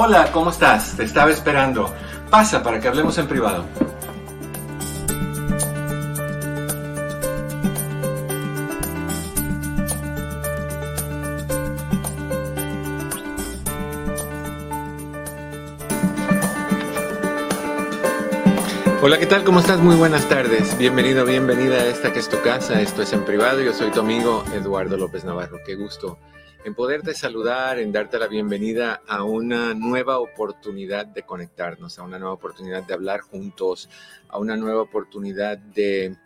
Hola, ¿cómo estás? Te estaba esperando. Pasa para que hablemos en privado. Hola, ¿qué tal? ¿Cómo estás? Muy buenas tardes. Bienvenido, bienvenida a esta que es tu casa. Esto es en privado. Yo soy tu amigo Eduardo López Navarro. Qué gusto en poderte saludar, en darte la bienvenida a una nueva oportunidad de conectarnos, a una nueva oportunidad de hablar juntos, a una nueva oportunidad de,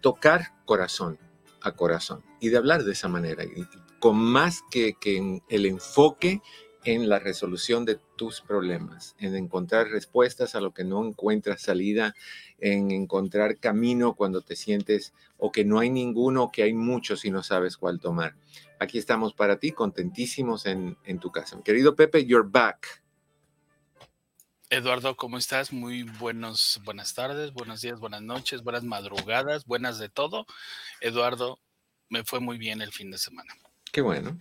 tocar corazón a corazón y de hablar de esa manera, con más que, que el enfoque en la resolución de tus problemas, en encontrar respuestas a lo que no encuentras salida, en encontrar camino cuando te sientes o que no hay ninguno, que hay muchos y no sabes cuál tomar. Aquí estamos para ti, contentísimos en, tu casa. Querido Pepe, you're back. Eduardo, ¿cómo estás? Muy buenos, buenas tardes, buenos días, buenas noches, buenas madrugadas, buenas de todo. Eduardo, me fue muy bien el fin de semana. Qué bueno.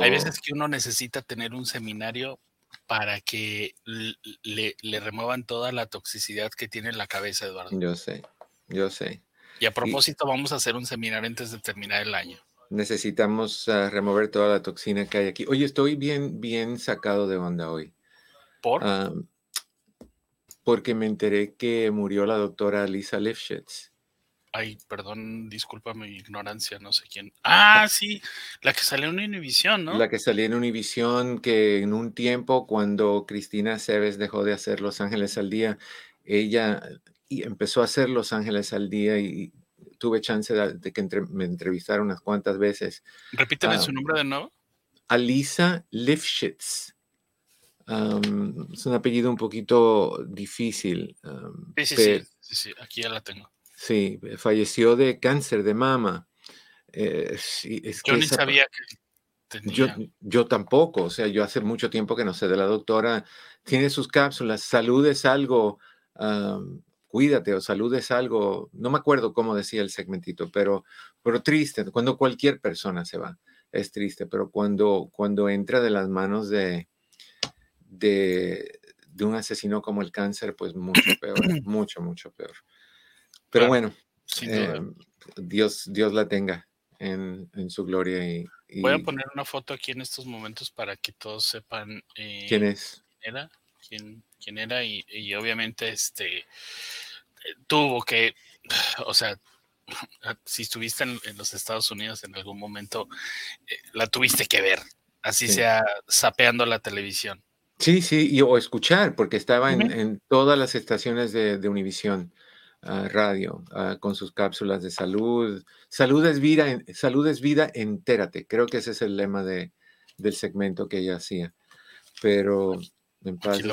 Hay veces que uno necesita tener un seminario para que le, le, remuevan toda la toxicidad que tiene en la cabeza, Eduardo. Yo sé, yo sé. Y a propósito, vamos a hacer un seminario antes de terminar el año. Necesitamos ah, remover toda la toxina que hay aquí. Oye, estoy bien, bien sacado de onda hoy. ¿Por? porque me enteré que murió la doctora Lisa Lifshitz. Ay, perdón, disculpa mi ignorancia, no sé quién. Ah, sí, la que salió en Univisión, ¿no? La que salió en Univisión, que en un tiempo cuando Cristina Cebes dejó de hacer Los Ángeles al Día, ella empezó a hacer Los Ángeles al Día y tuve chance de, que me entrevistara unas cuantas veces. Repíteme su nombre de nuevo. Alisa Lifshitz. es un apellido un poquito difícil. sí, sí, sí, aquí ya la tengo. Sí, falleció de cáncer de mama. Eh, yo ni sabía que tenía. Yo, tampoco, o sea, yo hace mucho tiempo que no sé de la doctora. Tiene sus cápsulas, salud es algo, cuídate o salud es algo, no me acuerdo cómo decía el segmentito, pero, pero triste, cuando cualquier persona se va, es triste, pero cuando, cuando entra de las manos de, de, de un asesino como el cáncer, pues mucho peor, mucho, mucho peor. Pero bueno, eh, Dios, Dios la tenga en, su gloria. Y, Voy a poner una foto aquí en estos momentos para que todos sepan eh, quién es. Quién era, quién, era y, obviamente este tuvo que, o sea, si estuviste en, los Estados Unidos en algún momento, eh, la tuviste que ver, así sea sapeando la televisión. Sí, sí, y, o escuchar, porque estaba en, todas las estaciones de, de Univisión radio con sus cápsulas de salud. Salud es vida, salud es vida, entérate. Creo que ese es el lema de, del segmento que ella hacía. Pero en paz Aquí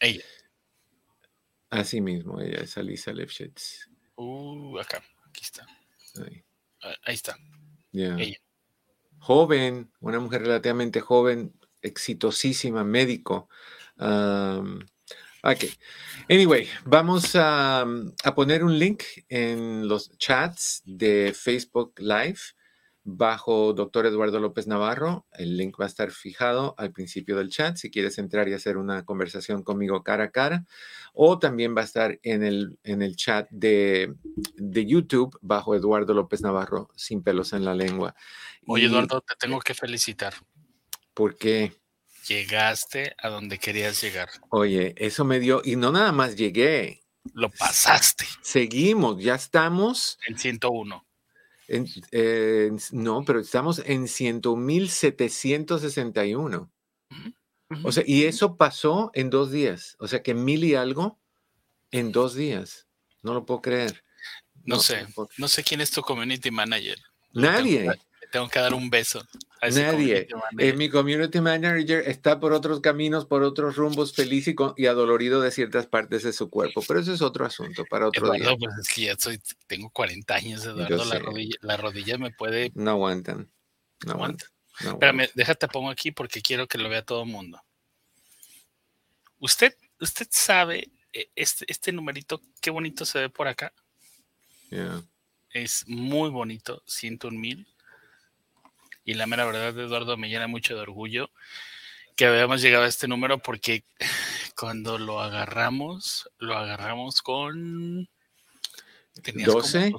Ella. Así mismo, ella es Alisa Lefschitz. Uh, acá, aquí está. Ahí, ah, está. Ella. Joven, una mujer relativamente joven, exitosísima, médico. Ok. Anyway, vamos a, poner un link en los chats de Facebook Live bajo Doctor Eduardo López Navarro. El link va a estar fijado al principio del chat si quieres entrar y hacer una conversación conmigo cara a cara. O también va a estar en el, en el chat de, YouTube bajo Eduardo López Navarro sin pelos en la lengua. Oye, Eduardo, te tengo que felicitar. ¿Por qué? Llegaste a donde querías llegar. Oye, eso me dio, y no nada más llegué. Lo pasaste. Seguimos, ya estamos. En 101. En, no, pero estamos en 100.761. O sea, y eso pasó en dos días. O sea, que mil y algo en dos días. No lo puedo creer. No, sé, no sé quién es tu community manager. Nadie. tengo que dar un beso. Nadie. Eh, mi community manager está por otros caminos, por otros rumbos, feliz y, adolorido de ciertas partes de su cuerpo. Pero eso es otro asunto para otro día. Pues es que ya soy, tengo 40 años, Eduardo. La rodilla, la rodilla, me puede. No aguantan. No aguantan. Espérame, déjate pongo aquí porque quiero que lo vea todo el mundo. Usted, usted sabe, eh, este, este numerito, qué bonito se ve por acá. Es muy bonito, 101 mil y la mera verdad, Eduardo, me llena mucho de orgullo que habíamos llegado a este número porque cuando lo agarramos, lo agarramos con... ¿12?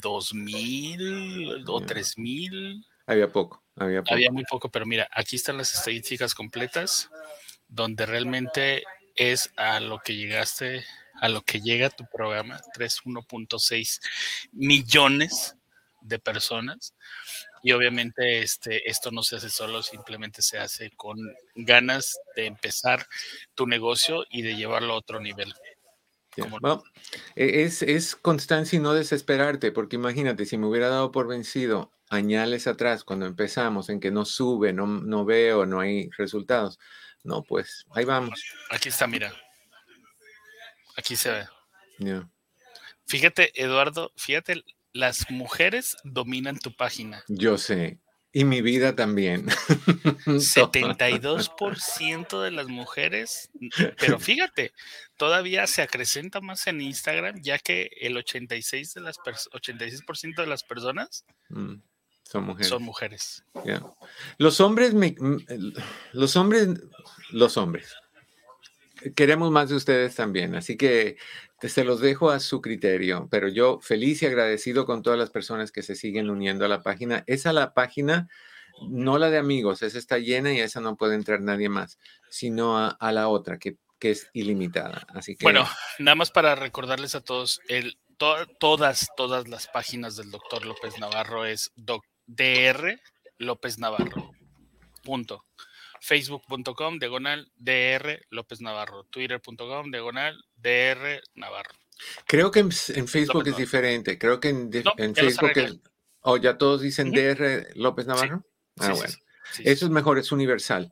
Dos mil o tres mil. Había poco, había poco. Había muy poco, pero mira, aquí están las estadísticas completas, donde realmente es a lo que llegaste, a lo que llega tu programa, 31.6 millones de personas. Y obviamente este, esto no se hace solo, simplemente se hace con ganas de empezar tu negocio y de llevarlo a otro nivel. E, es, es, constancia y no desesperarte, porque imagínate, si me hubiera dado por vencido añales atrás, cuando empezamos, en que no sube, no, no veo, no hay resultados, no, pues ahí vamos. Aquí está, mira. Aquí se ve. Fíjate, Eduardo, fíjate las mujeres dominan tu página. Yo sé. Y mi vida también. 72% de las mujeres, pero fíjate, todavía se acrecenta más en Instagram, ya que el 86%, de las 86 de las personas mm, son mujeres. Son mujeres. Los hombres, los hombres, los hombres, queremos más de ustedes también, así que se los dejo a su criterio, pero yo feliz y agradecido con todas las personas que se siguen uniendo a la página. Esa la página, no la de amigos, esa está llena y esa no puede entrar nadie más, sino a, la otra, que, es ilimitada. Así que... Bueno, nada más para recordarles a todos, el, todas, todas las páginas del doctor López Navarro es DR López Navarro. Punto facebook.com diagonal DR López Navarro, twitter.com diagonal DR Navarro. Creo que en, Facebook es diferente, creo que en, Facebook es, o ya todos dicen DR López Navarro. ah, bueno. Eso es mejor, es universal.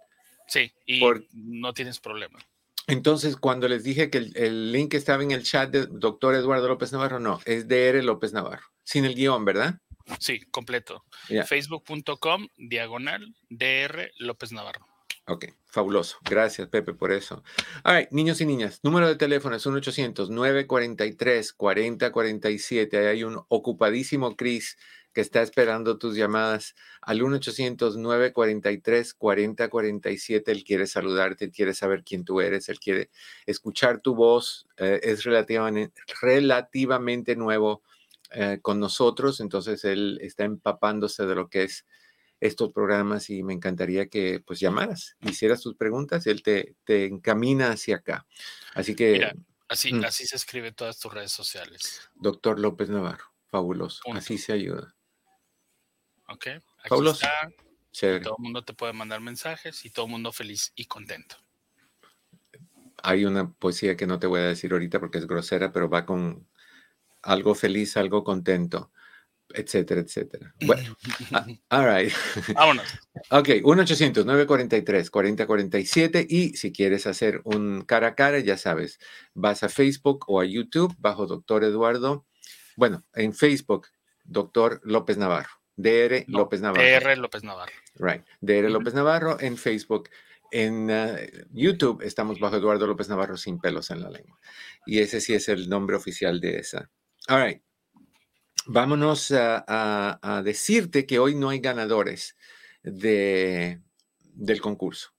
Sí, y no tienes problema. Entonces, cuando les dije que el, link estaba en el chat de doctor Eduardo López Navarro, no, es DR López Navarro, sin el guion, ¿verdad? Sí, completo. Facebook.com, diagonal, DR López Navarro. Ok, fabuloso. Gracias, Pepe, por eso. All right, niños y niñas, número de teléfono es 1-800-943-4047. Ahí hay un ocupadísimo Chris que está esperando tus llamadas al 1-800-943-4047. Él quiere saludarte, él quiere saber quién tú eres, él quiere escuchar tu voz. Eh, es relativamente, relativamente nuevo eh, con nosotros, entonces él está empapándose de lo que es estos programas y me encantaría que pues llamaras, hicieras tus preguntas él te, te encamina hacia acá. Así que... así, mm. así se escribe todas tus redes sociales. Doctor López Navarro, fabuloso. Así se ayuda. Ok. fabuloso. Todo el mundo te puede mandar mensajes y todo el mundo feliz y contento. Hay una poesía que no te voy a decir ahorita porque es grosera, pero va con algo feliz, algo contento etcétera, etcétera. Bueno, ah, all right. Vámonos. Ok, 1-800-943-4047 y si quieres hacer un cara a cara, ya sabes, vas a Facebook o a YouTube bajo Doctor Eduardo. Bueno, en Facebook, Doctor López Navarro. DR López Navarro. DR López Navarro. Right. DR López Navarro en Facebook. En uh, YouTube estamos bajo Eduardo López Navarro sin pelos en la lengua. Y ese sí es el nombre oficial de esa. All right vámonos a, decirte que hoy no hay ganadores de, del concurso.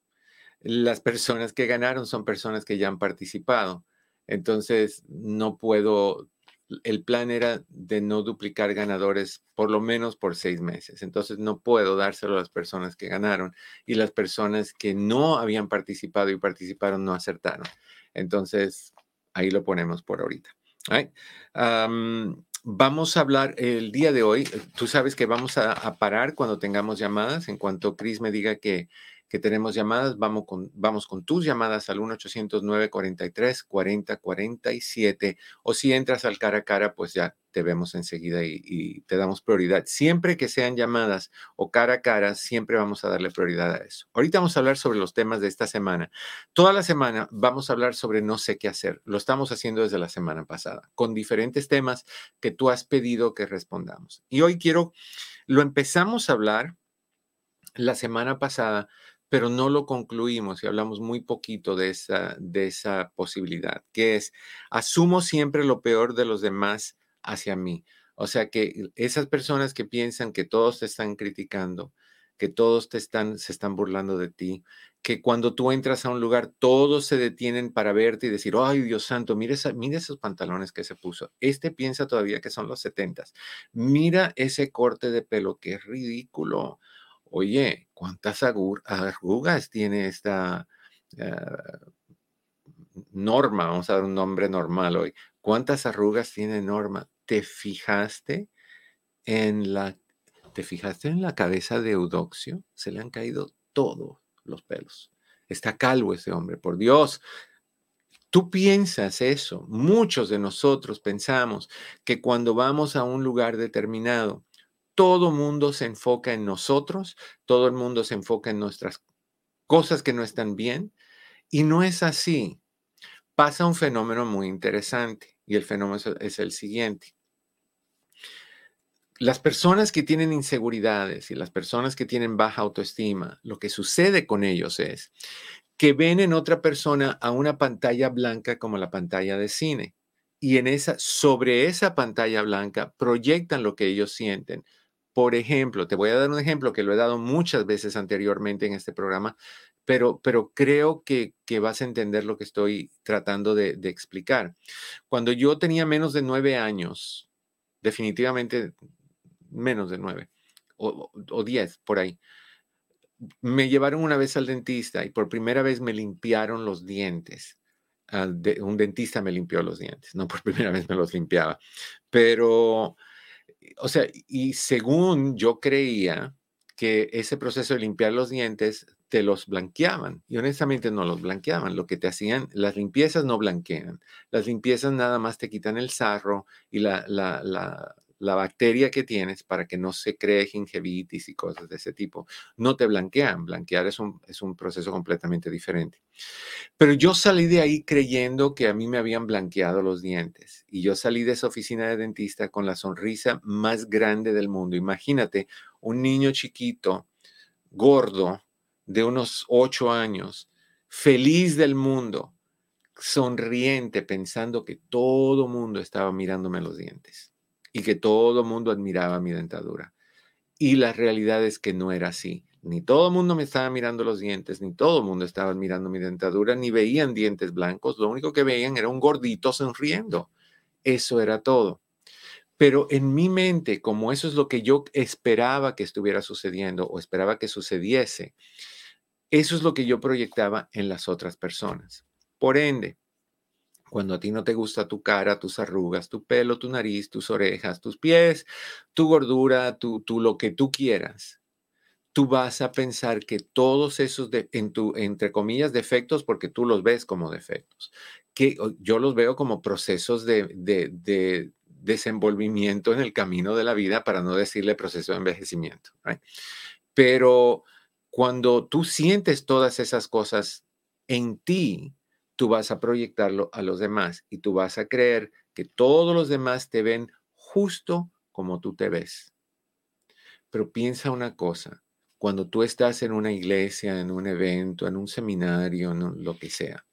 Las personas que ganaron son personas que ya han participado. Entonces, no puedo, el plan era de no duplicar ganadores por lo menos por seis meses. Entonces, no puedo dárselo a las personas que ganaron y las personas que no habían participado y participaron no acertaron. Entonces, ahí lo ponemos por ahorita. Vamos a hablar el día de hoy. Tú sabes que vamos a, parar cuando tengamos llamadas. En cuanto Chris me diga que, que tenemos llamadas, vamos con, vamos con tus llamadas al 1-800-943-4047. O si entras al cara a cara, pues ya te vemos enseguida y, te damos prioridad. Siempre que sean llamadas o cara a cara, siempre vamos a darle prioridad a eso. Ahorita vamos a hablar sobre los temas de esta semana. Toda la semana vamos a hablar sobre no sé qué hacer. Lo estamos haciendo desde la semana pasada, con diferentes temas que tú has pedido que respondamos. Y hoy quiero, lo empezamos a hablar la semana pasada pero no lo concluimos y hablamos muy poquito de esa, de esa posibilidad, que es, asumo siempre lo peor de los demás hacia mí. O sea que esas personas que piensan que todos te están criticando, que todos te están, se están burlando de ti, que cuando tú entras a un lugar todos se detienen para verte y decir, ay Dios santo, mira, mira esos pantalones que se puso. Este piensa todavía que son los setentas. Mira ese corte de pelo, qué ridículo oye, ¿cuántas arrugas tiene esta ah, norma? Vamos a dar un nombre normal hoy. ¿Cuántas arrugas tiene Norma? ¿Te fijaste en la, te fijaste en la cabeza de Eudoxio? Se le han caído todos los pelos. Está calvo ese hombre, por Dios. Tú piensas eso. Muchos de nosotros pensamos que cuando vamos a un lugar determinado, todo mundo se enfoca en nosotros, todo el mundo se enfoca en nuestras cosas que no están bien. Y no es así. Pasa un fenómeno muy interesante y el fenómeno es el siguiente. Las personas que tienen inseguridades y las personas que tienen baja autoestima, lo que sucede con ellos es que ven en otra persona a una pantalla blanca como la pantalla de cine y en esa sobre esa pantalla blanca proyectan lo que ellos sienten por ejemplo, te voy a dar un ejemplo que lo he dado muchas veces anteriormente en este programa, pero, pero creo que, vas a entender lo que estoy tratando de, explicar. Cuando yo tenía menos de nueve años, definitivamente menos de nueve o, o diez, por ahí, me llevaron una vez al dentista y por primera vez me limpiaron los dientes. Ah, un dentista me limpió los dientes, no por primera vez me los limpiaba, pero o sea, y según yo creía que ese proceso de limpiar los dientes te los blanqueaban y honestamente no los blanqueaban. Lo que te hacían, las limpiezas no blanquean. Las limpiezas nada más te quitan el sarro y la, la, la, la bacteria que tienes para que no se cree gingivitis y cosas de ese tipo. No te blanquean. Blanquear es un, es un proceso completamente diferente. Pero yo salí de ahí creyendo que a mí me habían blanqueado los dientes. Y yo salí de esa oficina de dentista con la sonrisa más grande del mundo. Imagínate un niño chiquito, gordo, de unos ocho años, feliz del mundo, sonriente, pensando que todo mundo estaba mirándome los dientes y que todo mundo admiraba mi dentadura. Y la realidad es que no era así. Ni todo mundo me estaba mirando los dientes, ni todo mundo estaba mirando mi dentadura, ni veían dientes blancos. Lo único que veían era un gordito sonriendo. Eso era todo. Pero en mi mente, como eso es lo que yo esperaba que estuviera sucediendo o esperaba que sucediese, eso es lo que yo proyectaba en las otras personas. Por ende, cuando a ti no te gusta tu cara, tus arrugas, tu pelo, tu nariz, tus orejas, tus pies, tu gordura, tu, lo que tú quieras, tú vas a pensar que todos esos, de, en tu, entre comillas, defectos, porque tú los ves como defectos, que yo los veo como procesos de, de, desenvolvimiento en el camino de la vida, para no decirle proceso de envejecimiento. Pero cuando tú sientes todas esas cosas en ti, tú vas a proyectarlo a los demás y tú vas a creer que todos los demás te ven justo como tú te ves. Pero piensa una cosa, cuando tú estás en una iglesia, en un evento, en un seminario, en lo que sea,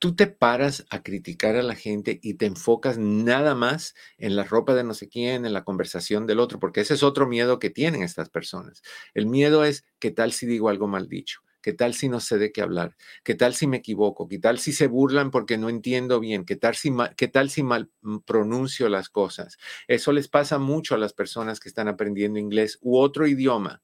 tú te paras a criticar a la gente y te enfocas nada más en la ropa de no sé quién, en la conversación del otro, porque ese es otro miedo que tienen estas personas. El miedo es, ¿qué tal si digo algo mal dicho? ¿Qué tal si no sé de qué hablar? ¿Qué tal si me equivoco? ¿Qué tal si se burlan porque no entiendo bien? ¿Qué tal si mal, qué tal si mal mm, pronuncio las cosas? Eso les pasa mucho a las personas que están aprendiendo inglés u otro idioma,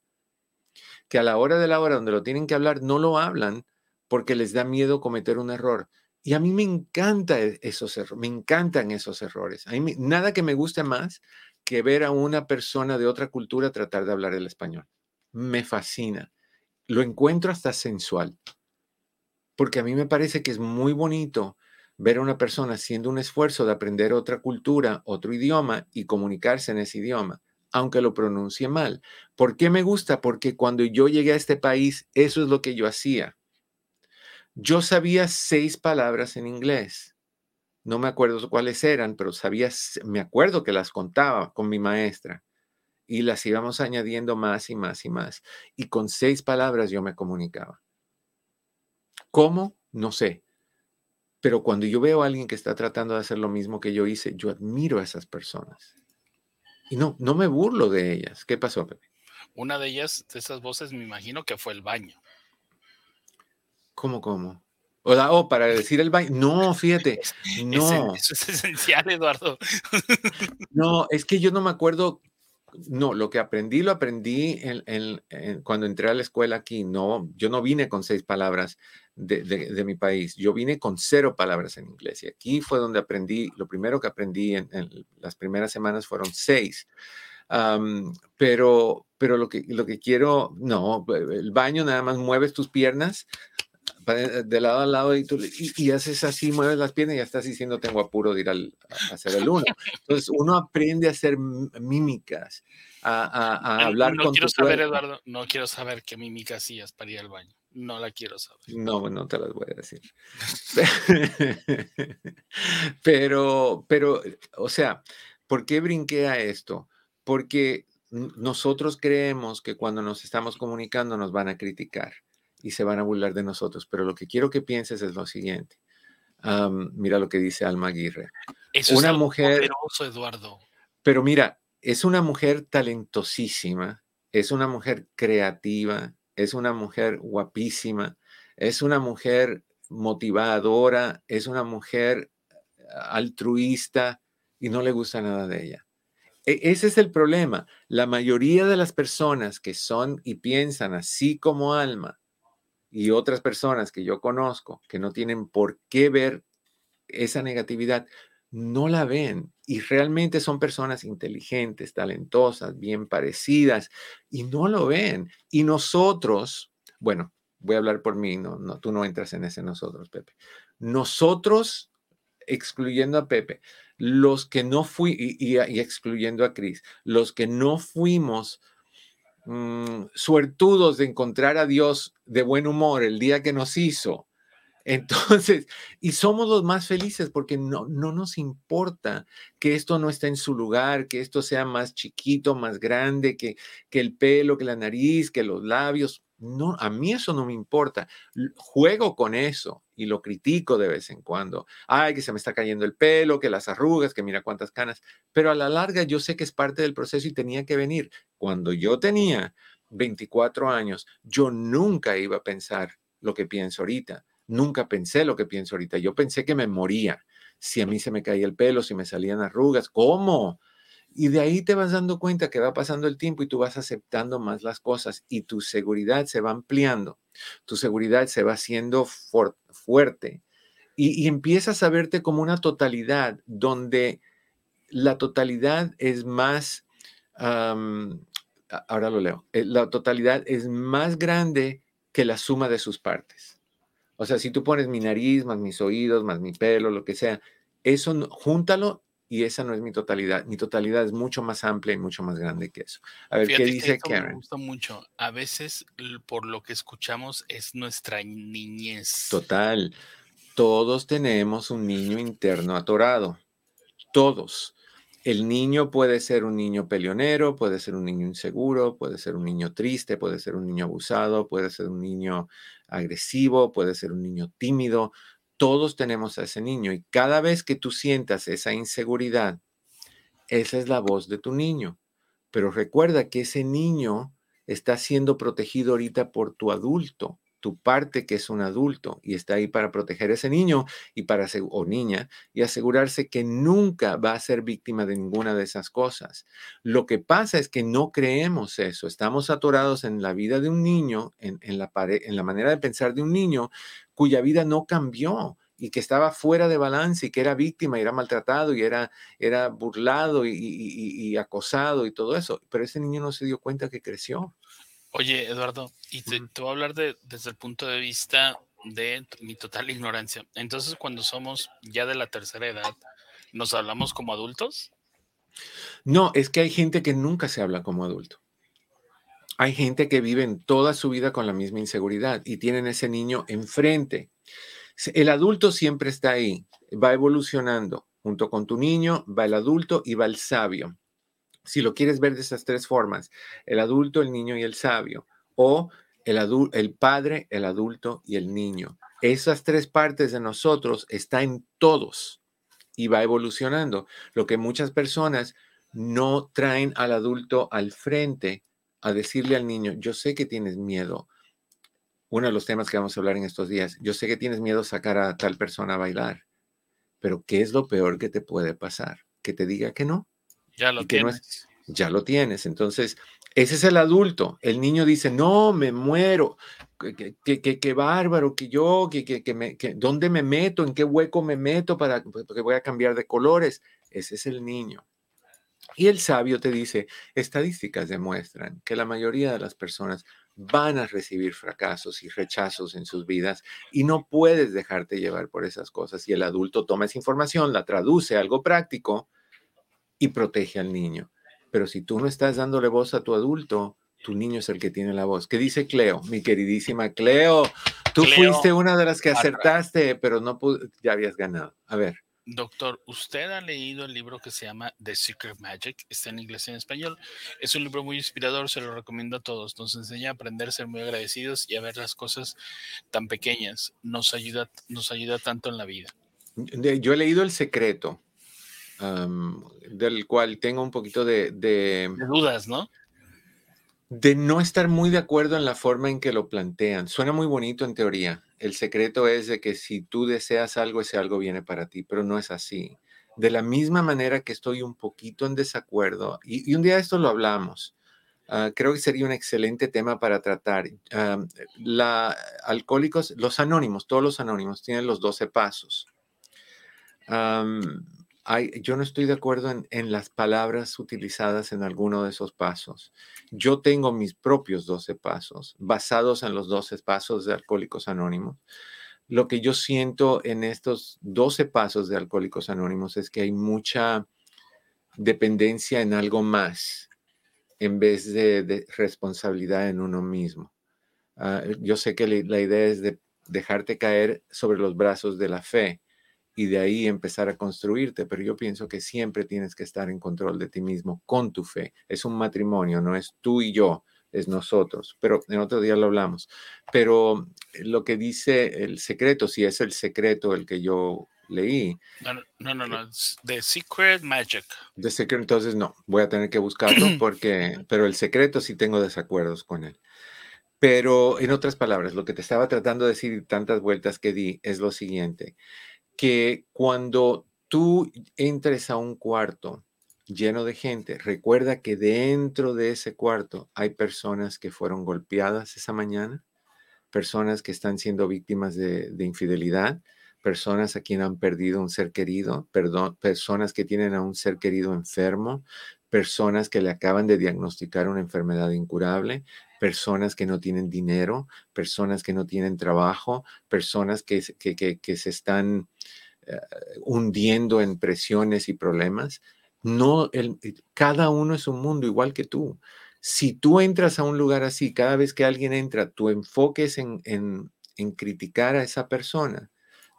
que a la hora de la hora donde lo tienen que hablar no lo hablan porque les da miedo cometer un error. Y a mí me encanta e, esos me encantan esos errores. A mí nada que me guste más que ver a una persona de otra cultura tratar de hablar el español. Me fascina lo encuentro hasta sensual, porque a mí me parece que es muy bonito ver a una persona haciendo un esfuerzo de aprender otra cultura, otro idioma y comunicarse en ese idioma, aunque lo pronuncie mal. ¿Por qué me gusta? Porque cuando yo llegué a este país, eso es lo que yo hacía. Yo sabía seis palabras en inglés. No me acuerdo cuáles eran, pero sabía, me acuerdo que las contaba con mi maestra y las íbamos añadiendo más y más y más. Y con seis palabras yo me comunicaba. ¿Cómo? No sé. Pero cuando yo veo a alguien que está tratando de hacer lo mismo que yo hice, yo admiro a esas personas. Y no, no me burlo de ellas. ¿Qué pasó, Pepe? Una de ellas, de esas voces, me imagino que fue el baño. ¿Cómo, cómo? O, oh, para decir el baño. No, fíjate. No. Eso es esencial, Eduardo. No, es que yo no me acuerdo. No, lo que aprendí lo aprendí cuando entré a la escuela aquí. No, yo no vine con seis palabras de, mi país. Yo vine con cero palabras en inglés. Y aquí fue donde aprendí. Lo primero que aprendí en, las primeras semanas fueron seis. pero, pero lo que, lo que quiero, no, el baño nada más mueves tus piernas de lado a lado y, tú, y, haces así, mueves las piernas y ya estás diciendo tengo apuro de ir al, a hacer el uno. Entonces uno aprende a hacer mímicas, a, a, hablar no con quiero saber, Eduardo, no quiero saber qué mímica hacías para ir al baño. No la quiero saber. No, no te las voy a decir. pero, pero, o sea, ¿por qué brinqué a esto? Porque nosotros creemos que cuando nos estamos comunicando nos van a criticar y se van a burlar de nosotros. Pero lo que quiero que pienses es lo siguiente. mira lo que dice Alma Aguirre. Es una mujer. Poderoso, Eduardo. Pero mira, es una mujer talentosísima, es una mujer creativa, es una mujer guapísima, es una mujer motivadora, es una mujer altruista y no le gusta nada de ella. E, ese es el problema. La mayoría de las personas que son y piensan así como Alma y otras personas que yo conozco que no tienen por qué ver esa negatividad, no la ven y realmente son personas inteligentes, talentosas, bien parecidas y no lo ven. Y nosotros, bueno, voy a hablar por mí, no, no, tú no entras en ese nosotros, Pepe. Nosotros, excluyendo a Pepe, los que no fui, y, y excluyendo a Cris, los que no fuimos Mm, suertudos de encontrar a Dios de buen humor el día que nos hizo. Entonces, y somos los más felices porque no, no nos importa que esto no esté en su lugar, que esto sea más chiquito, más grande, que, que el pelo, que la nariz, que los labios. No, a mí eso no me importa. Juego con eso y lo critico de vez en cuando. Ay, que se me está cayendo el pelo, que las arrugas, que mira cuántas canas. Pero a la larga yo sé que es parte del proceso y tenía que venir. Cuando yo tenía 24 años, yo nunca iba a pensar lo que pienso ahorita. Nunca pensé lo que pienso ahorita. Yo pensé que me moría. Si a mí se me caía el pelo, si me salían arrugas, ¿cómo? Y de ahí te vas dando cuenta que va pasando el tiempo y tú vas aceptando más las cosas y tu seguridad se va ampliando, tu seguridad se va haciendo fuerte y, empiezas a verte como una totalidad donde la totalidad es más, ahora lo leo, eh, la totalidad es más grande que la suma de sus partes. O sea, si tú pones mi nariz, más mis oídos, más mi pelo, lo que sea, eso júntalo y esa no es mi totalidad. Mi totalidad es mucho más amplia y mucho más grande que eso. A ver, ¿qué dice Karen? Me gusta mucho. A veces, por lo que escuchamos, es nuestra niñez. Total. Todos tenemos un niño interno atorado. Todos. El niño puede ser un niño peleonero, puede ser un niño inseguro, puede ser un niño triste, puede ser un niño abusado, puede ser un niño agresivo, puede ser un niño tímido, todos tenemos a ese niño y cada vez que tú sientas esa inseguridad, esa es la voz de tu niño. Pero recuerda que ese niño está siendo protegido ahorita por tu adulto, tu parte que es un adulto y está ahí para proteger a ese niño y para o niña y asegurarse que nunca va a ser víctima de ninguna de esas cosas. Lo que pasa es que no creemos eso, estamos atorados en la vida de un niño, en, la, en la manera de pensar de un niño cuya vida no cambió y que estaba fuera de balance y que era víctima y era maltratado y era, era burlado y, acosado y todo eso. Pero ese niño no se dio cuenta que creció. Oye, Eduardo, y te, voy a hablar de, desde el punto de vista de mi total ignorancia. Entonces, cuando somos ya de la tercera edad, ¿nos hablamos como adultos? No, es que hay gente que nunca se habla como adulto. Hay gente que vive toda su vida con la misma inseguridad y tienen ese niño enfrente. El adulto siempre está ahí, va evolucionando. Junto con tu niño va el adulto y va el sabio. Si lo quieres ver de esas tres formas, el adulto, el niño y el sabio, o el, el padre, el adulto y el niño. Esas tres partes de nosotros están en todos y va evolucionando. Lo que muchas personas no traen al adulto al frente a decirle al niño, yo sé que tienes miedo. Uno de los temas que vamos a hablar en estos días, yo sé que tienes miedo sacar a tal persona a bailar, pero ¿qué es lo peor que te puede pasar? Que te diga que no. Ya lo tienes. ya lo tienes. Entonces, ese es el adulto. El niño dice, no, me muero. Qué, bárbaro, que yo, que, que, me, ¿dónde me meto? ¿En qué hueco me meto para que voy a cambiar de colores? Ese es el niño. Y el sabio te dice, estadísticas demuestran que la mayoría de las personas van a recibir fracasos y rechazos en sus vidas y no puedes dejarte llevar por esas cosas. Y el adulto toma esa información, la traduce a algo práctico y protege al niño. Pero si tú no estás dándole voz a tu adulto, tu niño es el que tiene la voz. ¿Qué dice Cleo? Mi queridísima Cleo, tú fuiste una de las que acertaste, pero no ya habías ganado. A ver. Doctor, usted ha leído el libro que se llama The Secret Magic, está en inglés y en español. Es un libro muy inspirador, se lo recomiendo a todos. Nos enseña a aprender a ser muy agradecidos y a ver las cosas tan pequeñas. Nos ayuda, nos ayuda tanto en la vida. Yo he leído El Secreto, del cual tengo un poquito de, de, dudas, ¿no? De no estar muy de acuerdo en la forma en que lo plantean. Suena muy bonito en teoría. El secreto es de que si tú deseas algo, ese algo viene para ti, pero no es así. De la misma manera que estoy un poquito en desacuerdo, y, un día esto lo hablamos, ah, creo que sería un excelente tema para tratar. la, alcohólicos, los anónimos, todos los anónimos tienen los 12 pasos yo no estoy de acuerdo en, las palabras utilizadas en alguno de esos pasos. Yo tengo mis propios 12 pasos, basados en los 12 pasos de Alcohólicos Anónimos. Lo que yo siento en estos 12 pasos de Alcohólicos Anónimos es que hay mucha dependencia en algo más en vez de, responsabilidad en uno mismo. Ah, yo sé que la idea es de dejarte caer sobre los brazos de la fe, y de ahí empezar a construirte. Pero yo pienso que siempre tienes que estar en control de ti mismo con tu fe. Es un matrimonio, no es tú y yo, es nosotros. Pero en otro día lo hablamos. Pero lo que dice el secreto, si es el secreto el que yo leí. No, no, no, The Secret Magic. The Secret, entonces no, voy a tener que buscarlo porque, pero el secreto sí tengo desacuerdos con él. Pero en otras palabras, lo que te estaba tratando de decir tantas vueltas que di es lo siguiente que cuando tú entres a un cuarto lleno de gente, recuerda que dentro de ese cuarto hay personas que fueron golpeadas esa mañana, personas que están siendo víctimas de, infidelidad, personas a quien han perdido un ser querido, personas que tienen a un ser querido enfermo, personas que le acaban de diagnosticar una enfermedad incurable, personas que no tienen dinero, personas que no tienen trabajo, personas que, que, se están eh, hundiendo en presiones y problemas. No, el, cada uno es un mundo igual que tú. Si tú entras a un lugar así, cada vez que alguien entra, tu enfoque es en, en, en criticar a esa persona,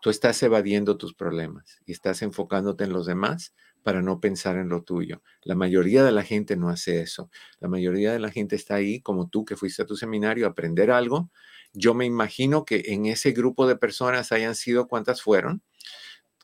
tú estás evadiendo tus problemas y estás enfocándote en los demás para no pensar en lo tuyo. La mayoría de la gente no hace eso. La mayoría de la gente está ahí, como tú que fuiste a tu seminario a aprender algo. Yo me imagino que en ese grupo de personas hayan sido cuántas fueron.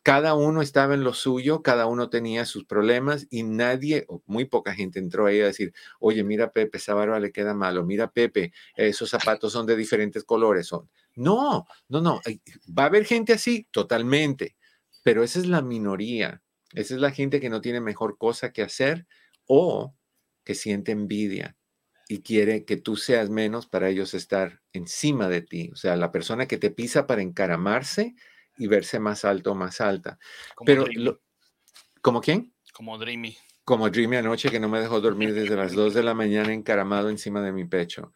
Cada uno estaba en lo suyo, cada uno tenía sus problemas y nadie, o muy poca gente entró ahí a decir, oye, mira Pepe, esa barba le queda malo, mira Pepe, esos zapatos son de diferentes colores. No, no, no, va a haber gente así, totalmente, pero esa es la minoría. Esa es la gente que no tiene mejor cosa que hacer o que siente envidia y quiere que tú seas menos para ellos estar encima de ti. O sea, la persona que te pisa para encaramarse y verse más alto o más alta. Como Pero, ¿como quién? Como Dreamy. Como Dreamy anoche que no me dejó dormir desde las 2 de la mañana encaramado encima de mi pecho.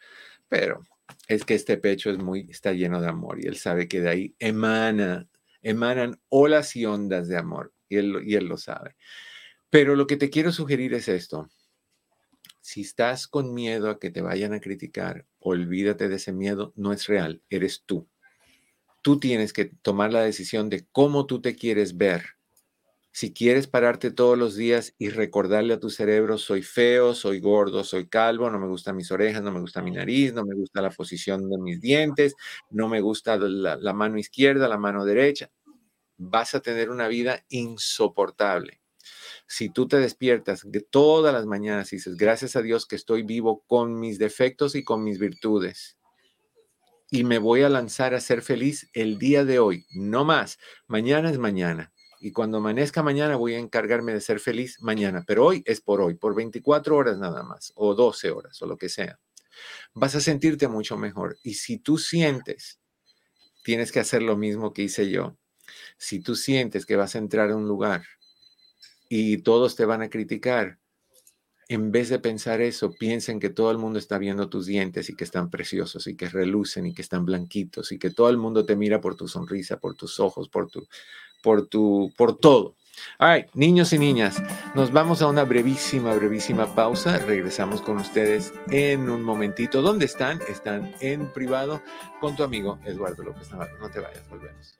Pero es que este pecho es muy, está lleno de amor y él sabe que de ahí emana, emanan olas y ondas de amor y él, y él lo sabe. Pero lo que te quiero sugerir es esto. Si estás con miedo a que te vayan a criticar, olvídate de ese miedo, no es real, eres tú. Tú tienes que tomar la decisión de cómo tú te quieres ver si quieres pararte todos los días y recordarle a tu cerebro, soy feo, soy gordo, soy calvo, no me gustan mis orejas, no me gusta mi nariz, no me gusta la posición de mis dientes, no me gusta la, mano izquierda, la mano derecha, vas a tener una vida insoportable. Si tú te despiertas todas las mañanas y dices, gracias a Dios que estoy vivo con mis defectos y con mis virtudes, y me voy a lanzar a ser feliz el día de hoy, no más, mañana es mañana y cuando amanezca mañana voy a encargarme de ser feliz mañana, pero hoy es por hoy, por 24 horas nada más, o 12 horas, o lo que sea. Vas a sentirte mucho mejor. Y si tú sientes, tienes que hacer lo mismo que hice yo. Si tú sientes que vas a entrar a un lugar y todos te van a criticar, en vez de pensar eso, piensen que todo el mundo está viendo tus dientes y que están preciosos y que relucen y que están blanquitos y que todo el mundo te mira por tu sonrisa, por tus ojos, por tu por tu, por todo. Ay, niños y niñas, nos vamos a una brevísima, brevísima pausa. Regresamos con ustedes en un momentito. ¿Dónde están? Están en privado con tu amigo Eduardo López Navarro. No te vayas, volvemos.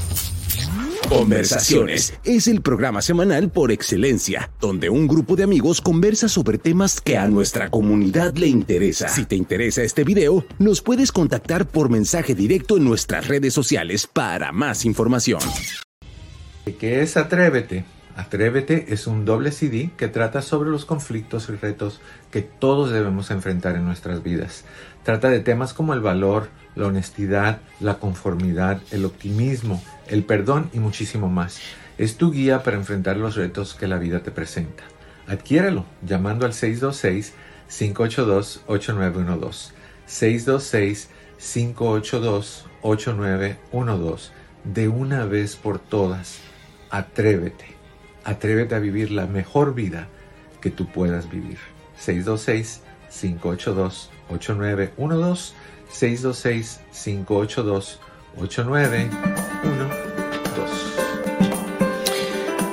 Conversaciones es el programa semanal por excelencia, donde un grupo de amigos conversa sobre temas que a nuestra comunidad le interesa. Si te interesa este video, nos puedes contactar por mensaje directo en nuestras redes sociales para más información. ¿Qué es Atrévete? Atrévete es un doble CD que trata sobre los conflictos y retos que todos debemos enfrentar en nuestras vidas. Trata de temas como el valor, la honestidad, la conformidad, el optimismo, el perdón y muchísimo más. Es tu guía para enfrentar los retos que la vida te presenta. Adquiéralo llamando al 626-582-8912. 626-582-8912. De una vez por todas, atrévete. Atrévete a vivir la mejor vida que tú puedas vivir. 626-582-8912. 626-582-8912.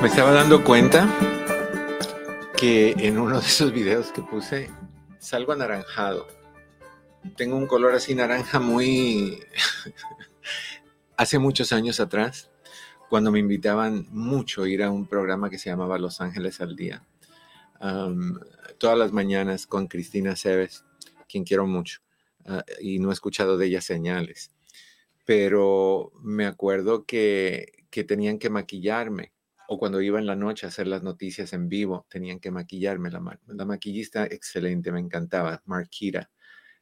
Me estaba dando cuenta que en uno de esos videos que puse salgo anaranjado. Tengo un color así naranja muy... Hace muchos años atrás, cuando me invitaban mucho a ir a un programa que se llamaba Los Ángeles al Día. todas las mañanas con Cristina Cebes, quien quiero mucho, ah, y no he escuchado de ella señales. Pero me acuerdo que, que tenían que maquillarme o cuando iba en la noche a hacer las noticias en vivo, tenían que maquillarme. La, la maquillista excelente, me encantaba, Marquita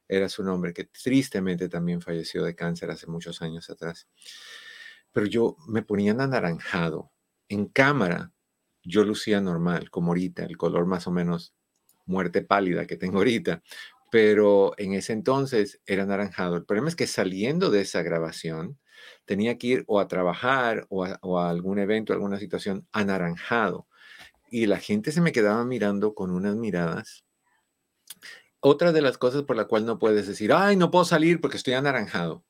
era su nombre, que tristemente también falleció de cáncer hace muchos años atrás. Pero yo me ponía anaranjado. En cámara yo lucía normal, como ahorita, el color más o menos muerte pálida que tengo ahorita, pero en ese entonces era anaranjado. El problema es que saliendo de esa grabación, tenía que ir o a trabajar o a, algún evento, alguna situación anaranjado. Y la gente se me quedaba mirando con unas miradas. Otra de las cosas por la cual no puedes decir, ay, no puedo salir porque estoy anaranjado.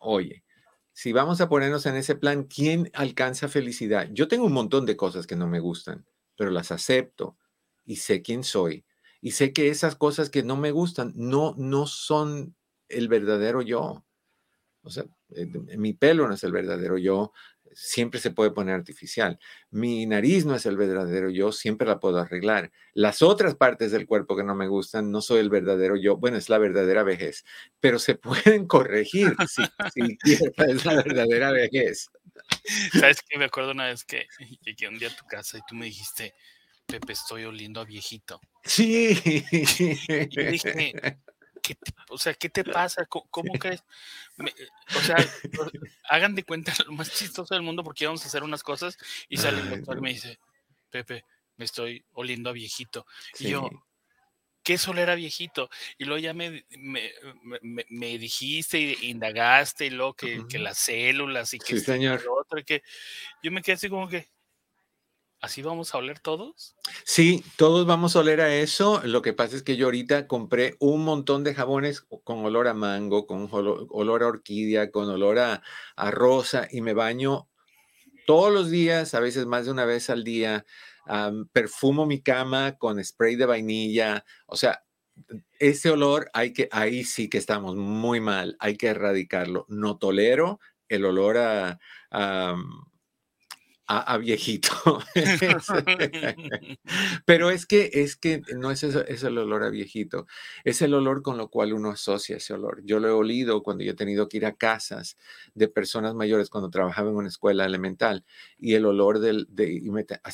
Oye, si vamos a ponernos en ese plan, ¿quién alcanza felicidad? Yo tengo un montón de cosas que no me gustan, pero las acepto y sé quién soy. Y sé que esas cosas que no me gustan no, no son el verdadero yo. O sea, mi pelo no es el verdadero yo, siempre se puede poner artificial. Mi nariz no es el verdadero yo, siempre la puedo arreglar. Las otras partes del cuerpo que no me gustan, no soy el verdadero yo, bueno, es la verdadera vejez, pero se pueden corregir si, si es la verdadera vejez. ¿Sabes qué? Me acuerdo una vez que llegué un día a tu casa y tú me dijiste, Pepe, estoy oliendo a viejito. Sí. Y dije, o sea, ¿qué te pasa? ¿Cómo, crees? o sea, hagan de cuenta lo más chistoso del mundo porque vamos a hacer unas cosas y sale el doctor y me dice, Pepe, me estoy oliendo a viejito. Y yo, ¿qué es oler a viejito? Y luego ya me, me, dijiste, indagaste, y luego que, las células y que, sí, señor. otro, y que yo me quedé así como que, ¿Así vamos a oler todos? Sí, todos vamos a oler a eso. Lo que pasa es que yo ahorita compré un montón de jabones con olor a mango, con olor a orquídea, con olor a, rosa y me baño todos los días, a veces más de una vez al día. perfumo mi cama con spray de vainilla. O sea, ese olor hay que, ahí sí que estamos muy mal. Hay que erradicarlo. No tolero el olor a viejito. Pero es que, es que no es, eso, es el olor a viejito, es el olor con lo cual uno asocia ese olor. Yo lo he olido cuando yo he tenido que ir a casas de personas mayores cuando trabajaba en una escuela elemental y el olor del, de,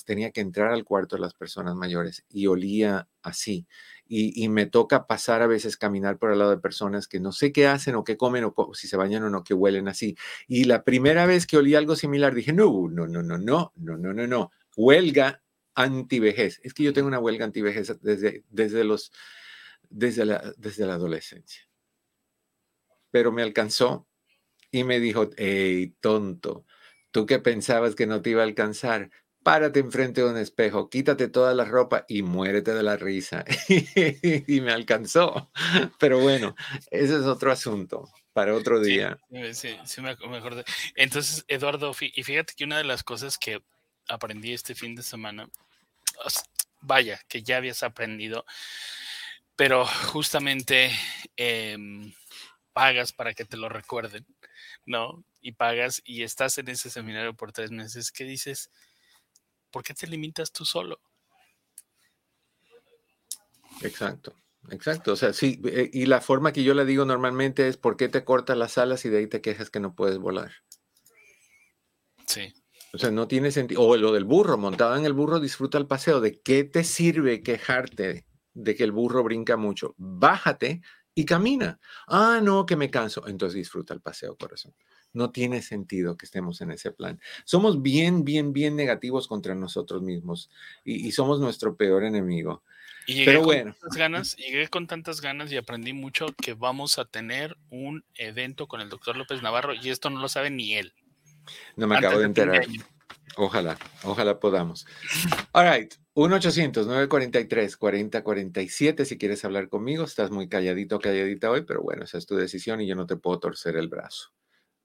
tenía que entrar al cuarto de las personas mayores y olía así y, me toca pasar a veces caminar por el lado de personas que no sé qué hacen o qué comen o si se bañan o no, que huelen así. Y la primera vez que olí algo similar dije, no, no, no, no, no, no, no, no, no, huelga antivejez. Es que yo tengo una huelga antivejez desde, desde, los, desde, la, desde la adolescencia. Pero me alcanzó y me dijo, hey, tonto, tú que pensabas que no te iba a alcanzar, párate enfrente de un espejo, quítate toda la ropa y muérete de la risa. y me alcanzó. Pero bueno, ese es otro asunto para otro día. Sí, sí, me. Entonces, Eduardo, y fíjate que una de las cosas que aprendí este fin de semana, vaya, que ya habías aprendido, pero justamente em, pagas para que te lo recuerden, ¿no? Y pagas y estás en ese seminario por tres meses, ¿qué dices? ¿Por qué te limitas tú solo? Exacto, exacto. O sea, sí, eh, y la forma que yo le digo normalmente es ¿por qué te cortas las alas y de ahí te quejas que no puedes volar? Sí. O sea, no tiene sentido. O lo del burro, montado en el burro, disfruta el paseo. ¿De qué te sirve quejarte de que el burro brinca mucho? Bájate y camina. Ah, no, que me canso. Entonces disfruta el paseo, corazón no tiene sentido que estemos en ese plan. Somos bien, bien, bien negativos contra nosotros mismos y, somos nuestro peor enemigo. Y Pero bueno. ganas, llegué con tantas ganas y aprendí mucho que vamos a tener un evento con el doctor López Navarro y esto no lo sabe ni él. No me acabo de enterar. Ojalá, ojalá podamos. All right, 1-800-943-4047. Si quieres hablar conmigo, estás muy calladito, calladita hoy, pero bueno, esa es tu decisión y yo no te puedo torcer el brazo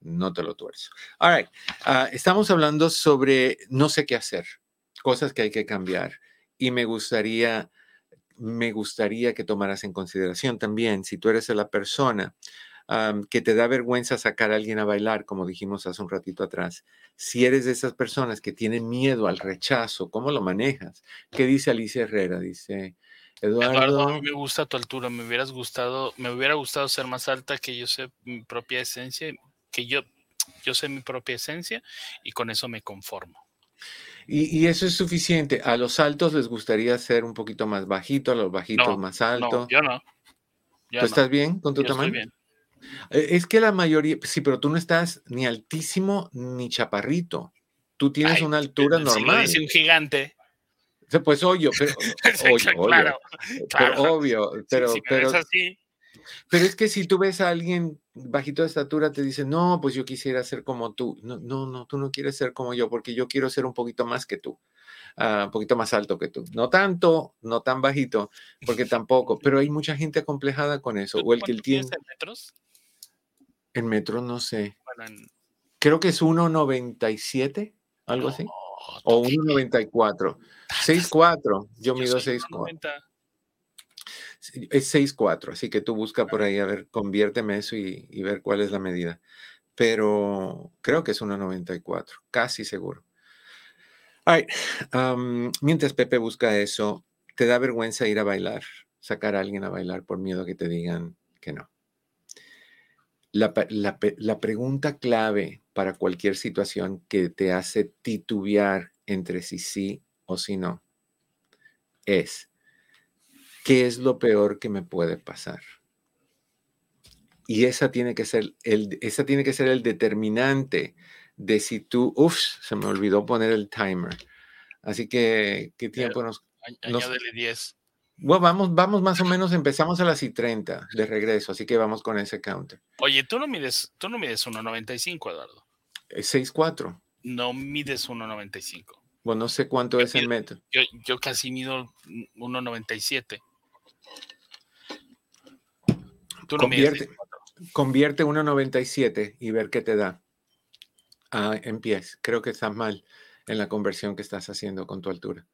no te lo tuerzo. All right. Ah, estamos hablando sobre no sé qué hacer, cosas que hay que cambiar. Y me gustaría, me gustaría que tomaras en consideración también, si tú eres la persona que te da vergüenza sacar a alguien a bailar, como dijimos hace un ratito atrás, si eres de esas personas que tienen miedo al rechazo, ¿cómo lo manejas? ¿Qué dice Alicia Herrera? Dice, Eduardo. Eduardo, mí me gusta tu altura, me hubieras gustado, me hubiera gustado ser más alta, que yo sé mi propia esencia, que yo, yo sé mi propia esencia y con eso me conformo. Y, eso es suficiente. A los altos les gustaría ser un poquito más bajito, a los bajitos más altos. No, yo no. ¿Tú estás bien con tu tamaño? Estoy bien. Eh, es que la mayoría, sí, pero tú no estás ni altísimo ni chaparrito. Tú tienes una altura normal. Si un gigante. Pues obvio, pero, claro, obvio, pero, pero, pero es que si tú ves a alguien bajito de estatura, te dice, no, pues yo quisiera ser como tú. No, no, no, tú no quieres ser como yo, porque yo quiero ser un poquito más que tú, uh, un poquito más alto que tú. No tanto, no tan bajito, porque tampoco, pero hay mucha gente acomplejada con eso. O el que tiene... en metros? En metros, no sé. Creo que es 1,97, algo así. O 1,94. 6,4. Yo mido 6,4. Es 6,4, así que tú busca por ahí a ver, conviérteme eso y, ver cuál es la medida. Pero creo que es 1,94, casi seguro. mientras Pepe busca eso, ¿te da vergüenza ir a bailar? Sacar a alguien a bailar por miedo a que te digan que no. La, la, pregunta clave para cualquier situación que te hace titubear entre si sí o si no es, ¿qué es lo peor que me puede pasar? Y esa tiene que ser el, esa tiene que ser el determinante de si tú, uff, se me olvidó poner el timer. Así que, ¿qué tiempo nos... Añádele 10. Bueno, vamos, vamos más o menos, empezamos a las y 30 de regreso, así que vamos con ese counter. Oye, tú no mides, tú no mides 1.95, Eduardo. Es 6'4. No mides 1.95. Bueno, no sé cuánto es el metro. Yo, yo casi mido 1.97. convierte, convierte 1.97 y ver qué te da ah, en pies. Creo que estás mal en la conversión que estás haciendo con tu altura.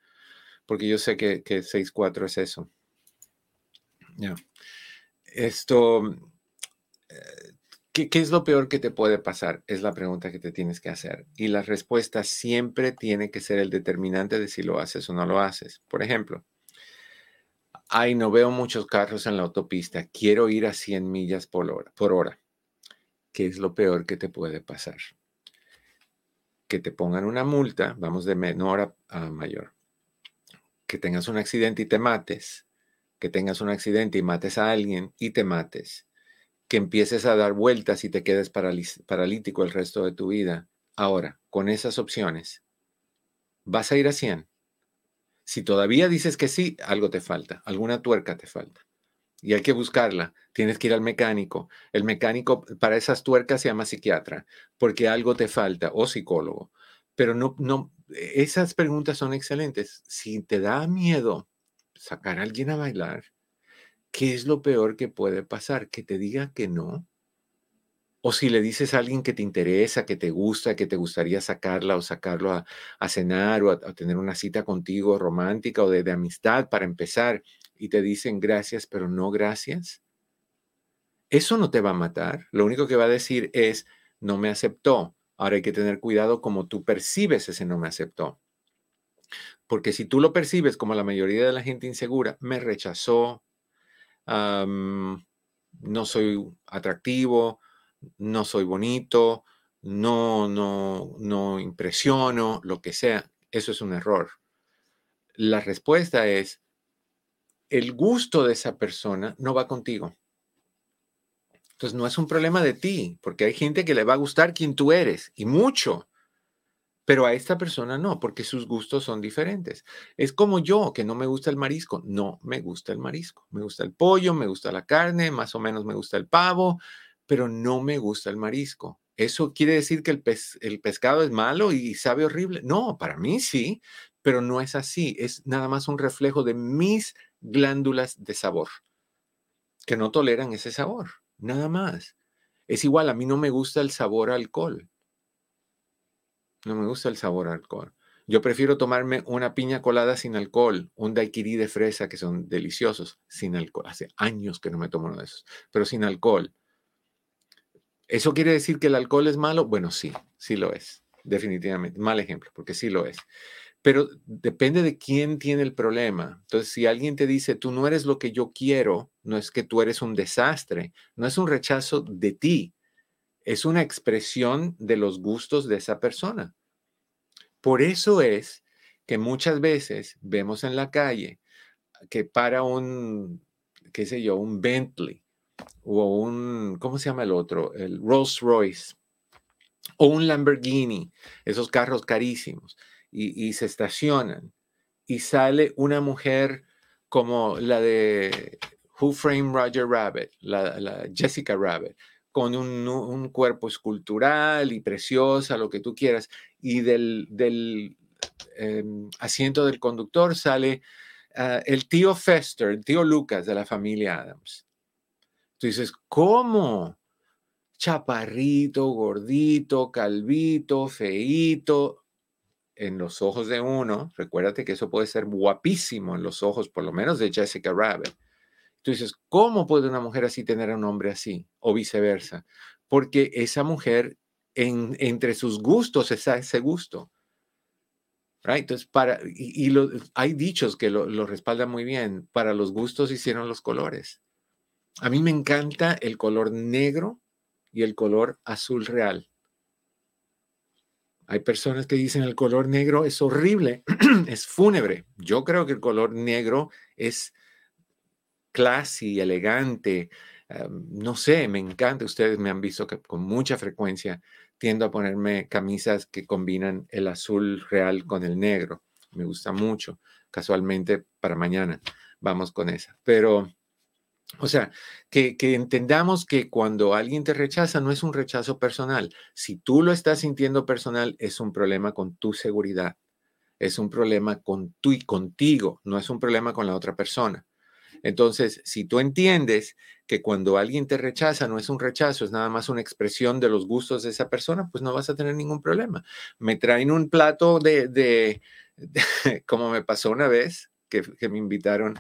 Porque yo sé que, que 6.4 es eso. Ya. Esto, eh, ¿qué, ¿qué es lo peor que te puede pasar? Es la pregunta que te tienes que hacer. Y la respuesta siempre tiene que ser el determinante de si lo haces o no lo haces. Por ejemplo, ay, no veo muchos carros en la autopista, quiero ir a 100 millas por hora, por hora. ¿Qué es lo peor que te puede pasar? Que te pongan una multa, vamos de menor a, mayor. Que tengas un accidente y te mates. Que tengas un accidente y mates a alguien y te mates. Que empieces a dar vueltas y te quedes paralítico el resto de tu vida. Ahora, con esas opciones, ¿vas a ir a 100? Si todavía dices que sí, algo te falta, alguna tuerca te falta. Y hay que buscarla. Tienes que ir al mecánico. El mecánico para esas tuercas se llama psiquiatra, porque algo te falta, o psicólogo. Pero no, no, esas preguntas son excelentes. Si te da miedo sacar a alguien a bailar, ¿qué es lo peor que puede pasar? Que te diga que no. O si le dices a alguien que te interesa, que te gusta, que te gustaría sacarla o sacarlo a, cenar o a, tener una cita contigo romántica o de, amistad para empezar y te dicen gracias, pero no gracias, eso no te va a matar. Lo único que va a decir es, no me aceptó. Ahora hay que tener cuidado como tú percibes ese no me aceptó. Porque si tú lo percibes como la mayoría de la gente insegura, me rechazó, no soy atractivo, no soy bonito, no, no, no impresiono, lo que sea, eso es un error. La respuesta es, el gusto de esa persona no va contigo. Entonces no es un problema de ti, porque hay gente que le va a gustar quien tú eres, y mucho, pero a esta persona no, porque sus gustos son diferentes. Es como yo, que no me gusta el marisco, no me gusta el marisco, me gusta el pollo, me gusta la carne, más o menos me gusta el pavo, pero no me gusta el marisco. ¿Eso quiere decir que el, pescado es malo y sabe horrible? No, para mí sí, pero no es así. Es nada más un reflejo de mis glándulas de sabor, que no toleran ese sabor, nada más. Es igual, a mí no me gusta el sabor alcohol. No me gusta el sabor alcohol. Yo prefiero tomarme una piña colada sin alcohol, un daiquiri de fresa que son deliciosos sin alcohol. Hace años que no me tomo uno de esos, pero sin alcohol. ¿Eso quiere decir que el alcohol es malo? Bueno, sí, sí lo es, definitivamente. Mal ejemplo, porque sí lo es. Pero depende de quién tiene el problema. Entonces, si alguien te dice, tú no eres lo que yo quiero, no es que tú eres un desastre, no es un rechazo de ti, es una expresión de los gustos de esa persona. Por eso es que muchas veces vemos en la calle que para un, qué sé yo, un Bentley o un, ¿cómo se llama el otro? El Rolls Royce o un Lamborghini, esos carros carísimos, y, se estacionan y sale una mujer como la de Who Framed Roger Rabbit, la, Jessica Rabbit, con un, cuerpo escultural y preciosa, lo que tú quieras, y del, del em, asiento del conductor sale ah, el tío Fester, el tío Lucas de la familia Adams. Tú dices, ¿cómo? Chaparrito, gordito, calvito, feito, en los ojos de uno, recuérdate que eso puede ser guapísimo en los ojos, por lo menos de Jessica Rabbit. Tú dices, ¿cómo puede una mujer así tener a un hombre así? O viceversa. Porque esa mujer, en, entre sus gustos, está ese gusto. Entonces, para, y, hay dichos que lo respaldan muy bien. Para los gustos hicieron los colores. A mí me encanta el color negro y el color azul real. Hay personas que dicen el color negro es horrible, es fúnebre. Yo creo que el color negro es classy, elegante. no sé, me encanta. Ustedes me han visto que con mucha frecuencia tiendo a ponerme camisas que combinan el azul real con el negro. Me gusta mucho. Casualmente para mañana vamos con esa. Pero o sea, que, entendamos que cuando alguien te rechaza no es un rechazo personal. Si tú lo estás sintiendo personal, es un problema con tu seguridad. Es un problema con tú y contigo, no es un problema con la otra persona. Entonces, si tú entiendes que cuando alguien te rechaza no es un rechazo, es nada más una expresión de los gustos de esa persona, pues no vas a tener ningún problema. Me traen un plato de, como me pasó una vez, que, que me invitaron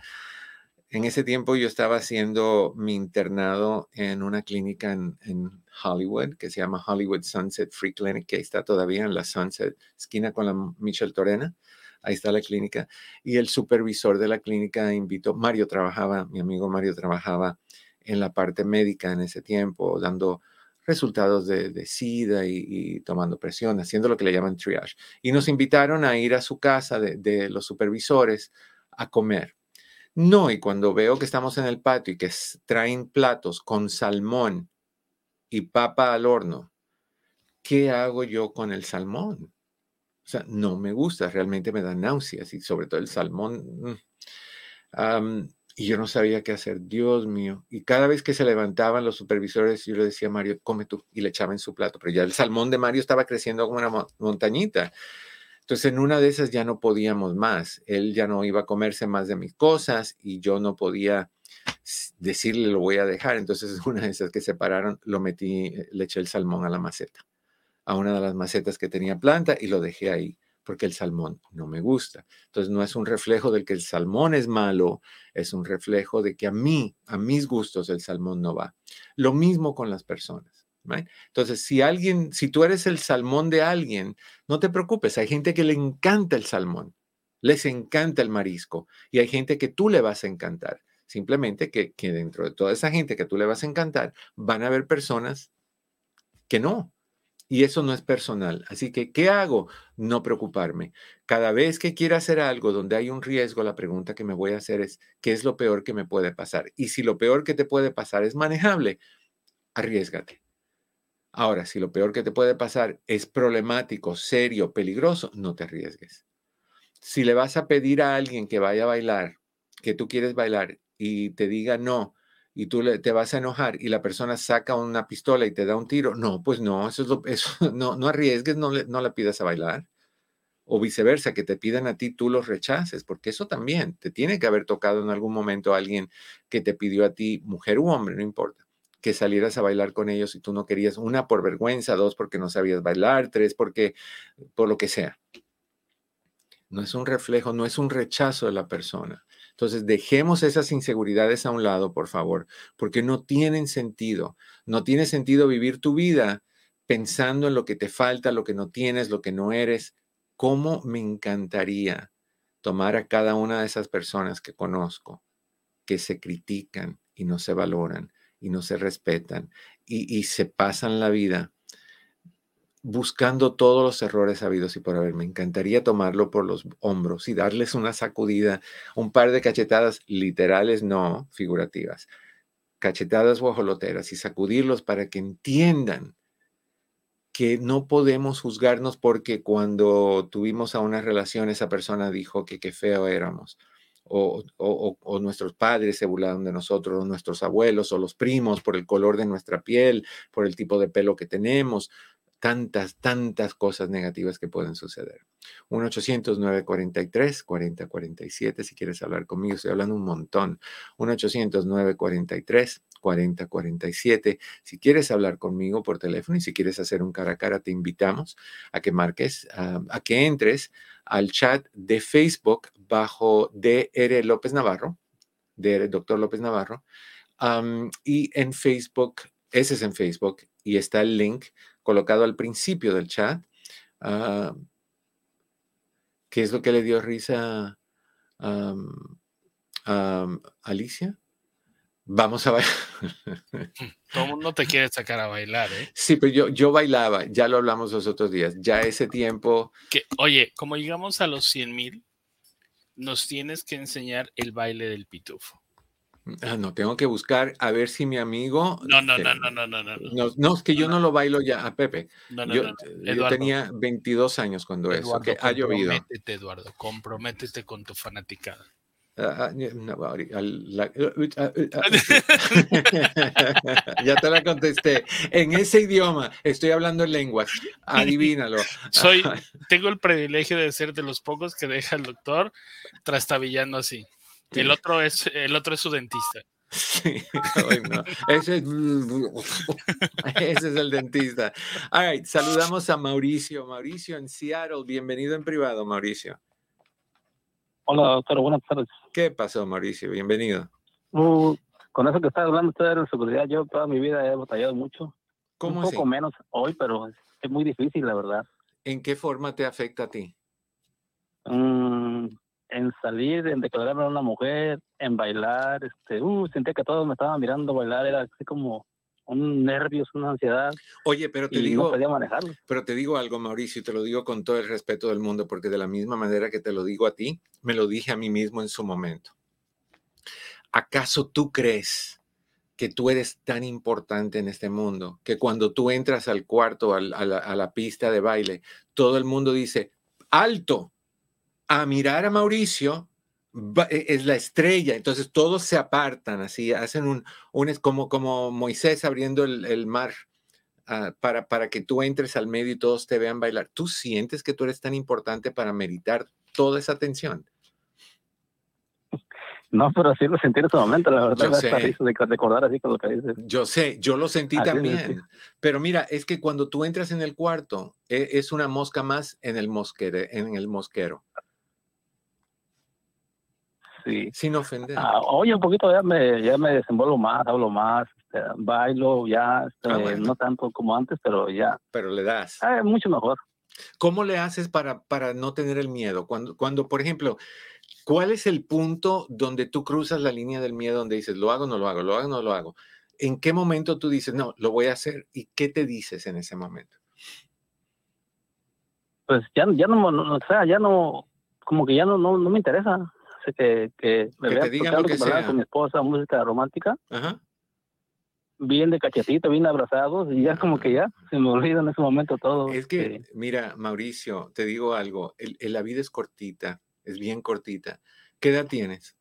en ese tiempo yo estaba haciendo mi internado en una clínica en, Hollywood que se llama Hollywood Sunset Free Clinic, que está todavía en la Sunset, esquina con la Michelle Torena. Ahí está la clínica. Y el supervisor de la clínica invitó, Mario trabajaba, mi amigo Mario trabajaba en la parte médica en ese tiempo, dando resultados de, SIDA y, tomando presión, haciendo lo que le llaman triage. Y nos invitaron a ir a su casa de los supervisores a comer. No, y cuando veo que estamos en el patio y que traen platos con salmón y papa al horno, ¿qué hago yo con el salmón? O sea, no me gusta, realmente me da náuseas y sobre todo el salmón. Mm, y yo no sabía qué hacer, Dios mío. Y cada vez que se levantaban los supervisores, yo le decía a Mario, come tú, y le echaba en su plato. Pero ya el salmón de Mario estaba creciendo como una montañita. Entonces, en una de esas ya no podíamos más. Él ya no iba a comerse más de mis cosas y yo no podía decirle lo voy a dejar. Entonces, una de esas que separaron, lo metí, eh, le eché el salmón a la maceta, a una de las macetas que tenía planta y lo dejé ahí porque el salmón no me gusta. Entonces, no es un reflejo de que el salmón es malo, es un reflejo de que a mí, a mis gustos, el salmón no va. Lo mismo con las personas. Entonces, si alguien, si tú eres el salmón de alguien, no te preocupes, hay gente que le encanta el salmón, les encanta el marisco y hay gente que tú le vas a encantar. Simplemente que, que dentro de toda esa gente que tú le vas a encantar, van a haber personas que no. Y eso no es personal. Así que, ¿qué hago? No preocuparme. Cada vez que quiera hacer algo donde hay un riesgo, la pregunta que me voy a hacer es, ¿qué es lo peor que me puede pasar? Y si lo peor que te puede pasar es manejable, arriesgate. Ahora, si lo peor que te puede pasar es problemático, serio, peligroso, no te arriesgues. Si le vas a pedir a alguien que vaya a bailar, que tú quieres bailar y te diga no, y tú te vas a enojar y la persona saca una pistola y te da un tiro, no, pues no, eso es lo, eso, no, no arriesgues, no, no la pidas a bailar. O viceversa, que te pidan a ti, tú los rechaces, porque eso también te tiene que haber tocado en algún momento a alguien que te pidió a ti, mujer u hombre, no importa que salieras a bailar con ellos y tú no querías, una por vergüenza, dos porque no sabías bailar, tres porque por lo que sea. No es un reflejo, no es un rechazo de la persona. Entonces, dejemos esas inseguridades a un lado, por favor, porque no tienen sentido. No tiene sentido vivir tu vida pensando en lo que te falta, lo que no tienes, lo que no eres. ¿Cómo me encantaría tomar a cada una de esas personas que conozco, que se critican y no se valoran, y no se respetan y, se pasan la vida buscando todos los errores habidos y por haber. Me encantaría tomarlo por los hombros y darles una sacudida, un par de cachetadas literales, no figurativas, cachetadas guajoloteras y sacudirlos para que entiendan que no podemos juzgarnos porque cuando tuvimos a una relación esa persona dijo que qué feo éramos. O, nuestros padres se burlaron de nosotros, o nuestros abuelos, o los primos por el color de nuestra piel, por el tipo de pelo que tenemos, tantas, tantas cosas negativas que pueden suceder. 1-800-943-4047, si quieres hablar conmigo, estoy hablando un montón. 1-800-943-4047. Si quieres hablar conmigo por teléfono y si quieres hacer un cara a cara, te invitamos a que marques, a que entres al chat de Facebook bajo DR López Navarro, DR Doctor López Navarro, y en Facebook, ese es en Facebook, y está el link colocado al principio del chat. Ah, ¿Qué es lo que le dio risa a Alicia? Vamos a bailar. Todo el mundo te quiere sacar a bailar, ¿eh? Sí, pero yo, yo bailaba, ya lo hablamos los otros días, ya ese tiempo. Que, oye, como llegamos a los 100 mil, nos tienes que enseñar el baile del pitufo. Ah, no, tengo que buscar a ver si mi amigo. No, no, no, no, no, no, no. No, es que yo no, lo bailo ya a Pepe. No, no, yo, yo tenía 22 años cuando eso, que ha llovido. Comprométete, Eduardo, comprométete con tu fanaticada. Ya te la contesté. En ese idioma estoy hablando en lenguas. Adivínalo. Soy, tengo el privilegio de ser de los pocos que deja el doctor trastabillando así. El otro es, el otro es su dentista. Sí, ese, es, ese es el dentista. All right, saludamos a Mauricio. Mauricio en Seattle, bienvenido en privado, Mauricio. Hola, doctor, buenas tardes. ¿Qué pasó, Mauricio? Bienvenido. Uh, con eso que está hablando usted de seguridad, yo toda mi vida he batallado mucho. ¿Cómo Un poco menos hoy, pero es muy difícil, la verdad. ¿En qué forma te afecta a ti? Mm, en salir, en declararme a una mujer, en bailar, este, uh, sentía que todos me estaban mirando bailar, era así como un nervios, una ansiedad. Oye, pero te digo, no podía manejarlo. pero te digo algo, Mauricio, y te lo digo con todo el respeto del mundo, porque de la misma manera que te lo digo a ti, me lo dije a mí mismo en su momento. ¿Acaso tú crees que tú eres tan importante en este mundo que cuando tú entras al cuarto, a la pista de baile, todo el mundo dice, alto, a mirar a Mauricio es la estrella, entonces todos se apartan así, hacen un, un como, como Moisés abriendo el, mar ah, para, para que tú entres al medio y todos te vean bailar. ¿Tú sientes que tú eres tan importante para meditar toda esa atención? No, pero sí lo sentí en ese momento, la verdad. Yo sé. Recordar así con lo que dices. Yo sé, yo lo sentí también. Pero mira, es que cuando tú entras en el cuarto, e, es una mosca más en el mosquero. En el mosquero sí. Sin ofender. Ah, oye, un poquito ya me, ya me desenvuelvo más, hablo más, este, bailo ya, este, ah, no tanto como antes, pero ya. Pero le das. Ah, mucho mejor. ¿Cómo le haces para, para no tener el miedo? Cuando, cuando, por ejemplo, ¿cuál es el punto donde tú cruzas la línea del miedo donde dices, lo hago, no lo hago, lo hago, no lo hago? ¿En qué momento tú dices, no, lo voy a hacer? ¿Y qué te dices en ese momento? Pues ya, ya no, o sea, ya no, como que ya no, no, no me interesa que, que me que te con mi esposa, música romántica. Bien de cachetito, bien abrazados, y ya como que ya se me olvida en ese momento todo. Es que, mira, Mauricio, te digo algo, el, la vida es cortita, es bien cortita. ¿Qué edad tienes?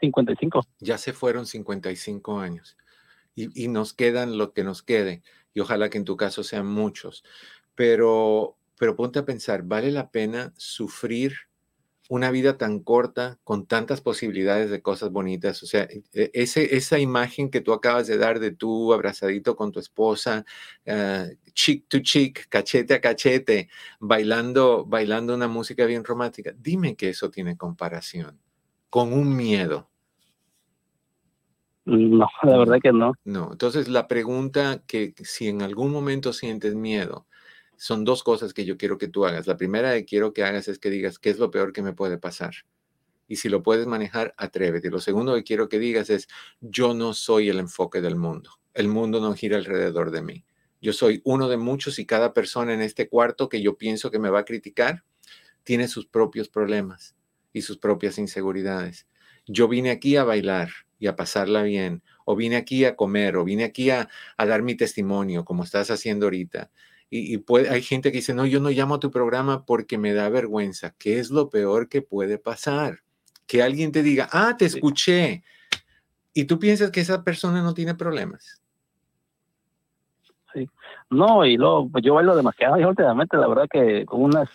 55. Ya se fueron 55 años. Y, y, nos quedan lo que nos quede. Y ojalá que en tu caso sean muchos. Pero, pero ponte a pensar, ¿vale la pena sufrir una vida tan corta, con tantas posibilidades de cosas bonitas. O sea, e, ese, esa imagen que tú acabas de dar de tú abrazadito con tu esposa, uh, cheek to cheek, cachete a cachete, bailando, bailando una música bien romántica, dime que eso tiene comparación con un miedo. No, la verdad que no. No, entonces la pregunta que si en algún momento sientes miedo, son dos cosas que yo quiero que tú hagas. La primera que quiero que hagas es que digas, ¿qué es lo peor que me puede pasar? Y si lo puedes manejar, atrévete. Lo segundo que quiero que digas es, yo no soy el enfoque del mundo. El mundo no gira alrededor de mí. Yo soy uno de muchos y cada persona en este cuarto que yo pienso que me va a criticar tiene sus propios problemas y sus propias inseguridades. Yo vine aquí a bailar y a pasarla bien. o vine aquí a comer, o vine aquí a, dar mi testimonio, como estás haciendo ahorita. Y, hay gente que dice, no, yo no llamo a tu programa porque me da vergüenza. ¿Qué es lo peor que puede pasar? Que alguien te diga, ah, te escuché. Y tú piensas que esa persona no tiene problemas. Sí. No, y luego, pues yo bailo demasiado y últimamente, la verdad que con unas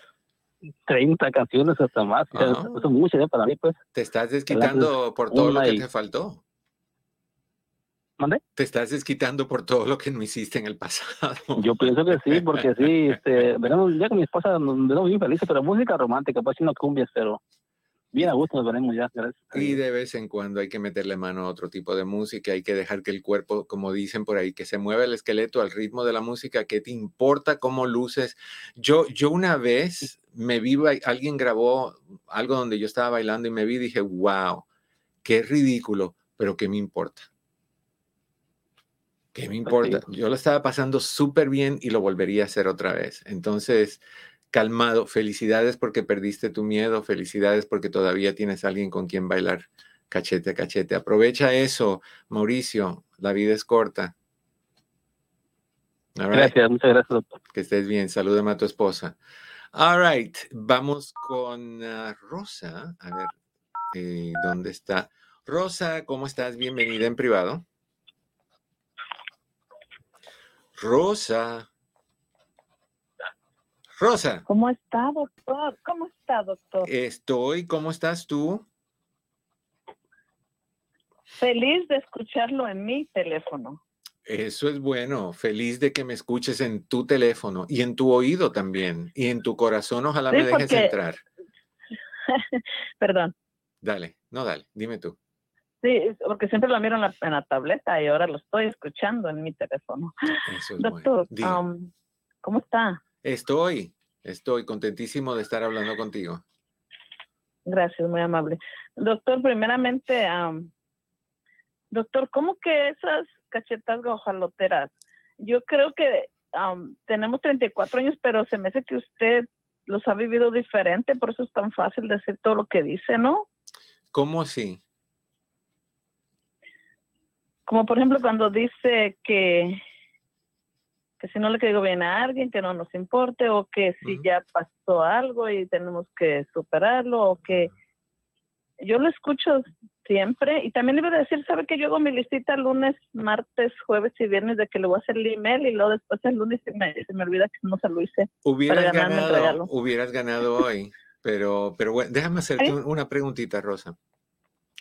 30 canciones hasta más. Eso es mucho ¿eh? para mí, pues. Te estás desquitando por todo lo que te faltó. Te estás desquitando por todo lo que no hiciste en el pasado. Yo pienso que sí, porque sí, este, veremos, ya con mi esposa nos vemos bien felices, pero música romántica, pues sí no cumbias, pero bien a gusto nos veremos ya. Gracias. Y de vez en cuando hay que meterle mano a otro tipo de música, hay que dejar que el cuerpo, como dicen por ahí, que se mueva el esqueleto al ritmo de la música, que te importa cómo luces. Yo, yo una vez me vi, alguien grabó algo donde yo estaba bailando y me vi y dije, wow, qué ridículo, pero qué me importa ¿Qué me importa? Yo lo estaba pasando súper bien y lo volvería a hacer otra vez. Entonces, calmado, felicidades porque perdiste tu miedo, felicidades porque todavía tienes alguien con quien bailar cachete a cachete. Aprovecha eso, Mauricio, la vida es corta. Gracias, muchas gracias, doctor. Que estés bien, salúdame a tu esposa. All right, vamos con ah, Rosa. A ver, eh, ¿dónde está? Rosa, ¿cómo estás? Bienvenida en privado. Rosa. Rosa. ¿Cómo está, doctor? ¿Cómo está, doctor? Estoy. ¿Cómo estás tú? Feliz de escucharlo en mi teléfono. Eso es bueno. Feliz de que me escuches en tu teléfono y en tu oído también. Y en tu corazón, ojalá me dejes entrar. Perdón. Dale, no, dale, dime tú. Sí, porque siempre lo miro en la, tableta y ahora lo estoy escuchando en mi teléfono. Doctor, um, ¿cómo está? Estoy, estoy contentísimo de estar hablando contigo. Gracias, muy amable. Doctor, primeramente, um, doctor, ¿cómo que esas cachetas gojaloteras? Yo creo que um, tenemos 34 años, pero se me hace que usted los ha vivido diferente, por eso es tan fácil decir todo lo que dice, ¿no? ¿Cómo así? Como por ejemplo cuando dice que, que si no le caigo bien a alguien, que no nos importe, o que si ya pasó algo y tenemos que superarlo, o que yo lo escucho siempre. Y también le iba a decir, ¿sabe que yo hago mi listita lunes, martes, jueves y viernes de que le voy a hacer el email y luego después el lunes se me, se me olvida que no se lo hice. Hubieras ganado, hubieras ganado hoy, pero, pero bueno, déjame hacerte una preguntita, Rosa.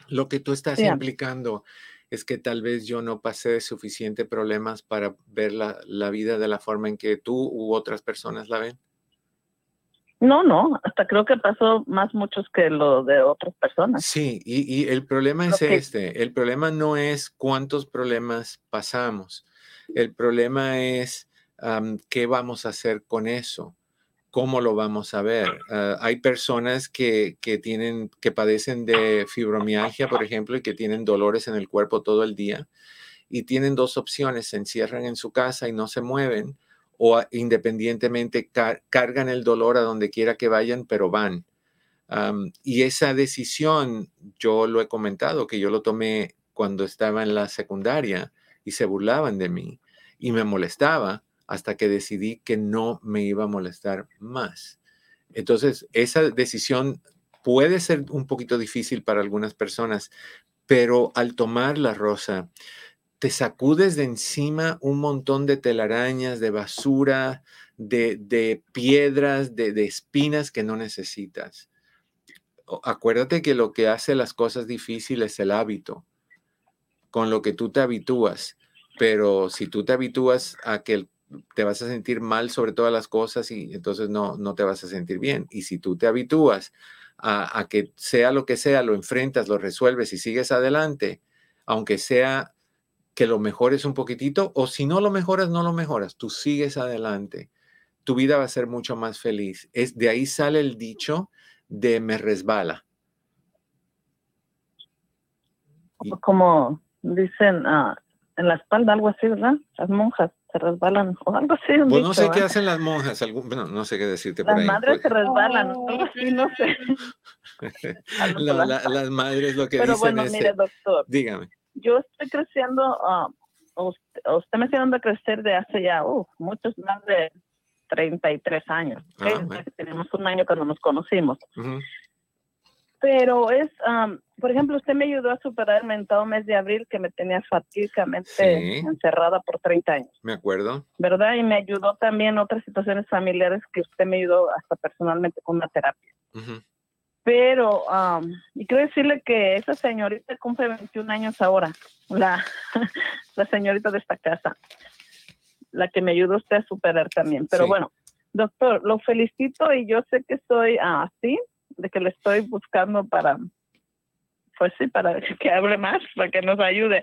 Lo que tú estás implicando es que tal vez yo no pasé suficiente problemas para ver la, vida de la forma en que tú u otras personas la ven? No, no, hasta creo que pasó más muchos que lo de otras personas. Sí, y, el problema es este, el problema no es cuántos problemas pasamos, el problema es qué vamos a hacer con eso. ¿Cómo lo vamos a ver? Ah, hay personas que, tienen, que padecen de fibromialgia, por ejemplo, y que tienen dolores en el cuerpo todo el día y tienen dos opciones, se encierran en su casa y no se mueven o independientemente cargan el dolor a donde quiera que vayan, pero van. y esa decisión, yo lo he comentado, que yo lo tomé cuando estaba en la secundaria y se burlaban de mí y me molestaba hasta que decidí que no me iba a molestar más. Entonces, esa decisión puede ser un poquito difícil para algunas personas, pero al tomar la rosa, te sacudes de encima un montón de telarañas, de basura, de, piedras, de, de espinas que no necesitas. Acuérdate que lo que hace las cosas difíciles es el hábito, con lo que tú te habitúas. Pero si tú te habitúas a que te vas a sentir mal sobre todas las cosas y entonces no, no te vas a sentir bien. Y si tú te habitúas a, que sea lo que sea, lo enfrentas, lo resuelves y sigues adelante, aunque sea que lo mejores un poquitito, o si no lo mejoras, no lo mejoras, tú sigues adelante, tu vida va a ser mucho más feliz. Es, de ahí sale el dicho de me resbala. Como dicen ah, en la espalda, algo así, ¿verdad? Las monjas se resbalan o algo así. Pues no sé qué hacen las monjas, algún, bueno, no sé qué decirte las por ahí. Las madres se resbalan, algo así, no sé. las madres lo que Pero dicen bueno, es, mire, doctor. Dígame. yo estoy creciendo, ah, usted, usted me está dando a crecer de hace ya uh, muchos más de 33 años. Ah, bueno. Tenemos un año cuando nos conocimos. Pero es, am, por ejemplo, usted me ayudó a superar el mentado mes de abril que me tenía fatídicamente Sí. encerrada por 30 años, Me acuerdo. ¿verdad? Y me ayudó también otras situaciones familiares que usted me ayudó hasta personalmente con una terapia. Pero, am, y quiero decirle que esa señorita cumple 21 años ahora, la, la señorita de esta casa, la que me ayudó usted a superar también. Pero Sí. bueno, doctor, lo felicito y yo sé que soy así, de que le estoy buscando para, pues sí, para que hable más, para que nos ayude.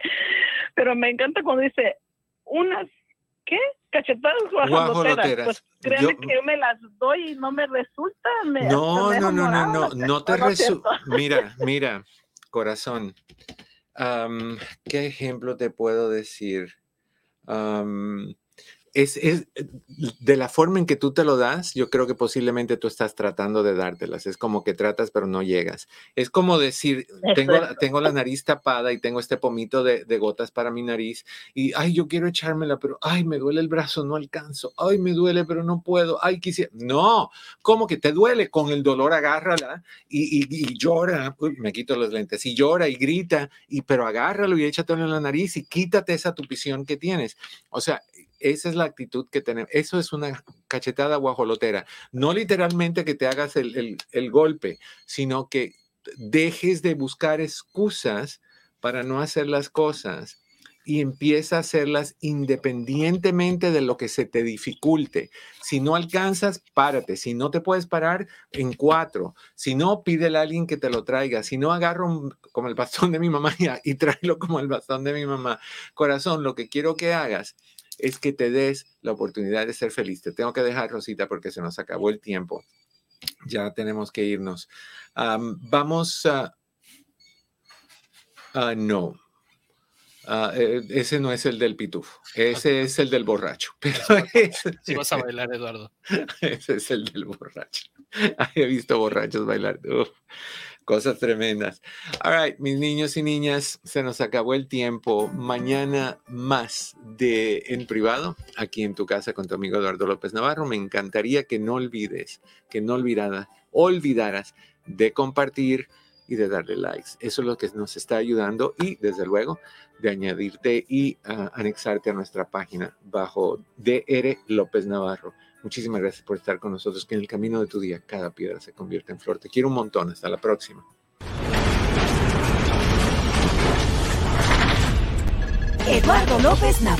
Pero me encanta cuando dice, unas, ¿qué? Cachetadas guajoloteras. Pues créanme Yo- que yo me las doy y no me resulta. Me, No, me no, no, no, no, no te cara, ¿no es resulta. Mira, mira, corazón. Am, ¿Qué ejemplo te puedo decir? Es, es de la forma en que tú te lo das, yo creo que posiblemente tú estás tratando de dártelas. Es como que tratas, pero no llegas. Es como decir, tengo, tengo la nariz tapada y tengo este pomito de, de gotas para mi nariz y, ay, yo quiero echármela, pero, ay, me duele el brazo, no alcanzo. Ay, me duele, pero no puedo. Ay, quisiera. No, ¿cómo que te duele? Con el dolor agárrala y, y- y llora. Uy, me quito los lentes y llora y grita, y, pero agárralo y échatelo en la nariz y quítate esa tupición que tienes. O sea, esa es la actitud que tenemos. Eso es una cachetada guajolotera. No literalmente que te hagas el, el- el golpe, sino que dejes de buscar excusas para no hacer las cosas y empieza a hacerlas independientemente de lo que se te dificulte. Si no alcanzas, párate. Si no te puedes parar, en cuatro. Si no, pídele a alguien que te lo traiga. Si no, agarro como el bastón de mi mamá y, y tráelo como el bastón de mi mamá. Corazón, lo que quiero que hagas es que te des la oportunidad de ser feliz. Te tengo que dejar, Rosita, porque se nos acabó el tiempo. Ya tenemos que irnos. Am, vamos a... ah, no. Eh, ese no es el del pitufo. Ese es el del borracho. Pero Si vas a bailar, Eduardo. ese es el del borracho. He visto borrachos bailar. Uf, cosas tremendas. All right, mis niños y niñas, se nos acabó el tiempo. Mañana más de en privado, aquí en tu casa con tu amigo Eduardo López Navarro. Me encantaría que no olvides, que no olvidara, olvidaras de compartir y de darle likes. Eso es lo que nos está ayudando y desde luego de añadirte y ah, anexarte a nuestra página bajo DR López Navarro. Muchísimas gracias por estar con nosotros, que en el camino de tu día cada piedra se convierte en flor. Te quiero un montón. Hasta la próxima. Eduardo López Navarro.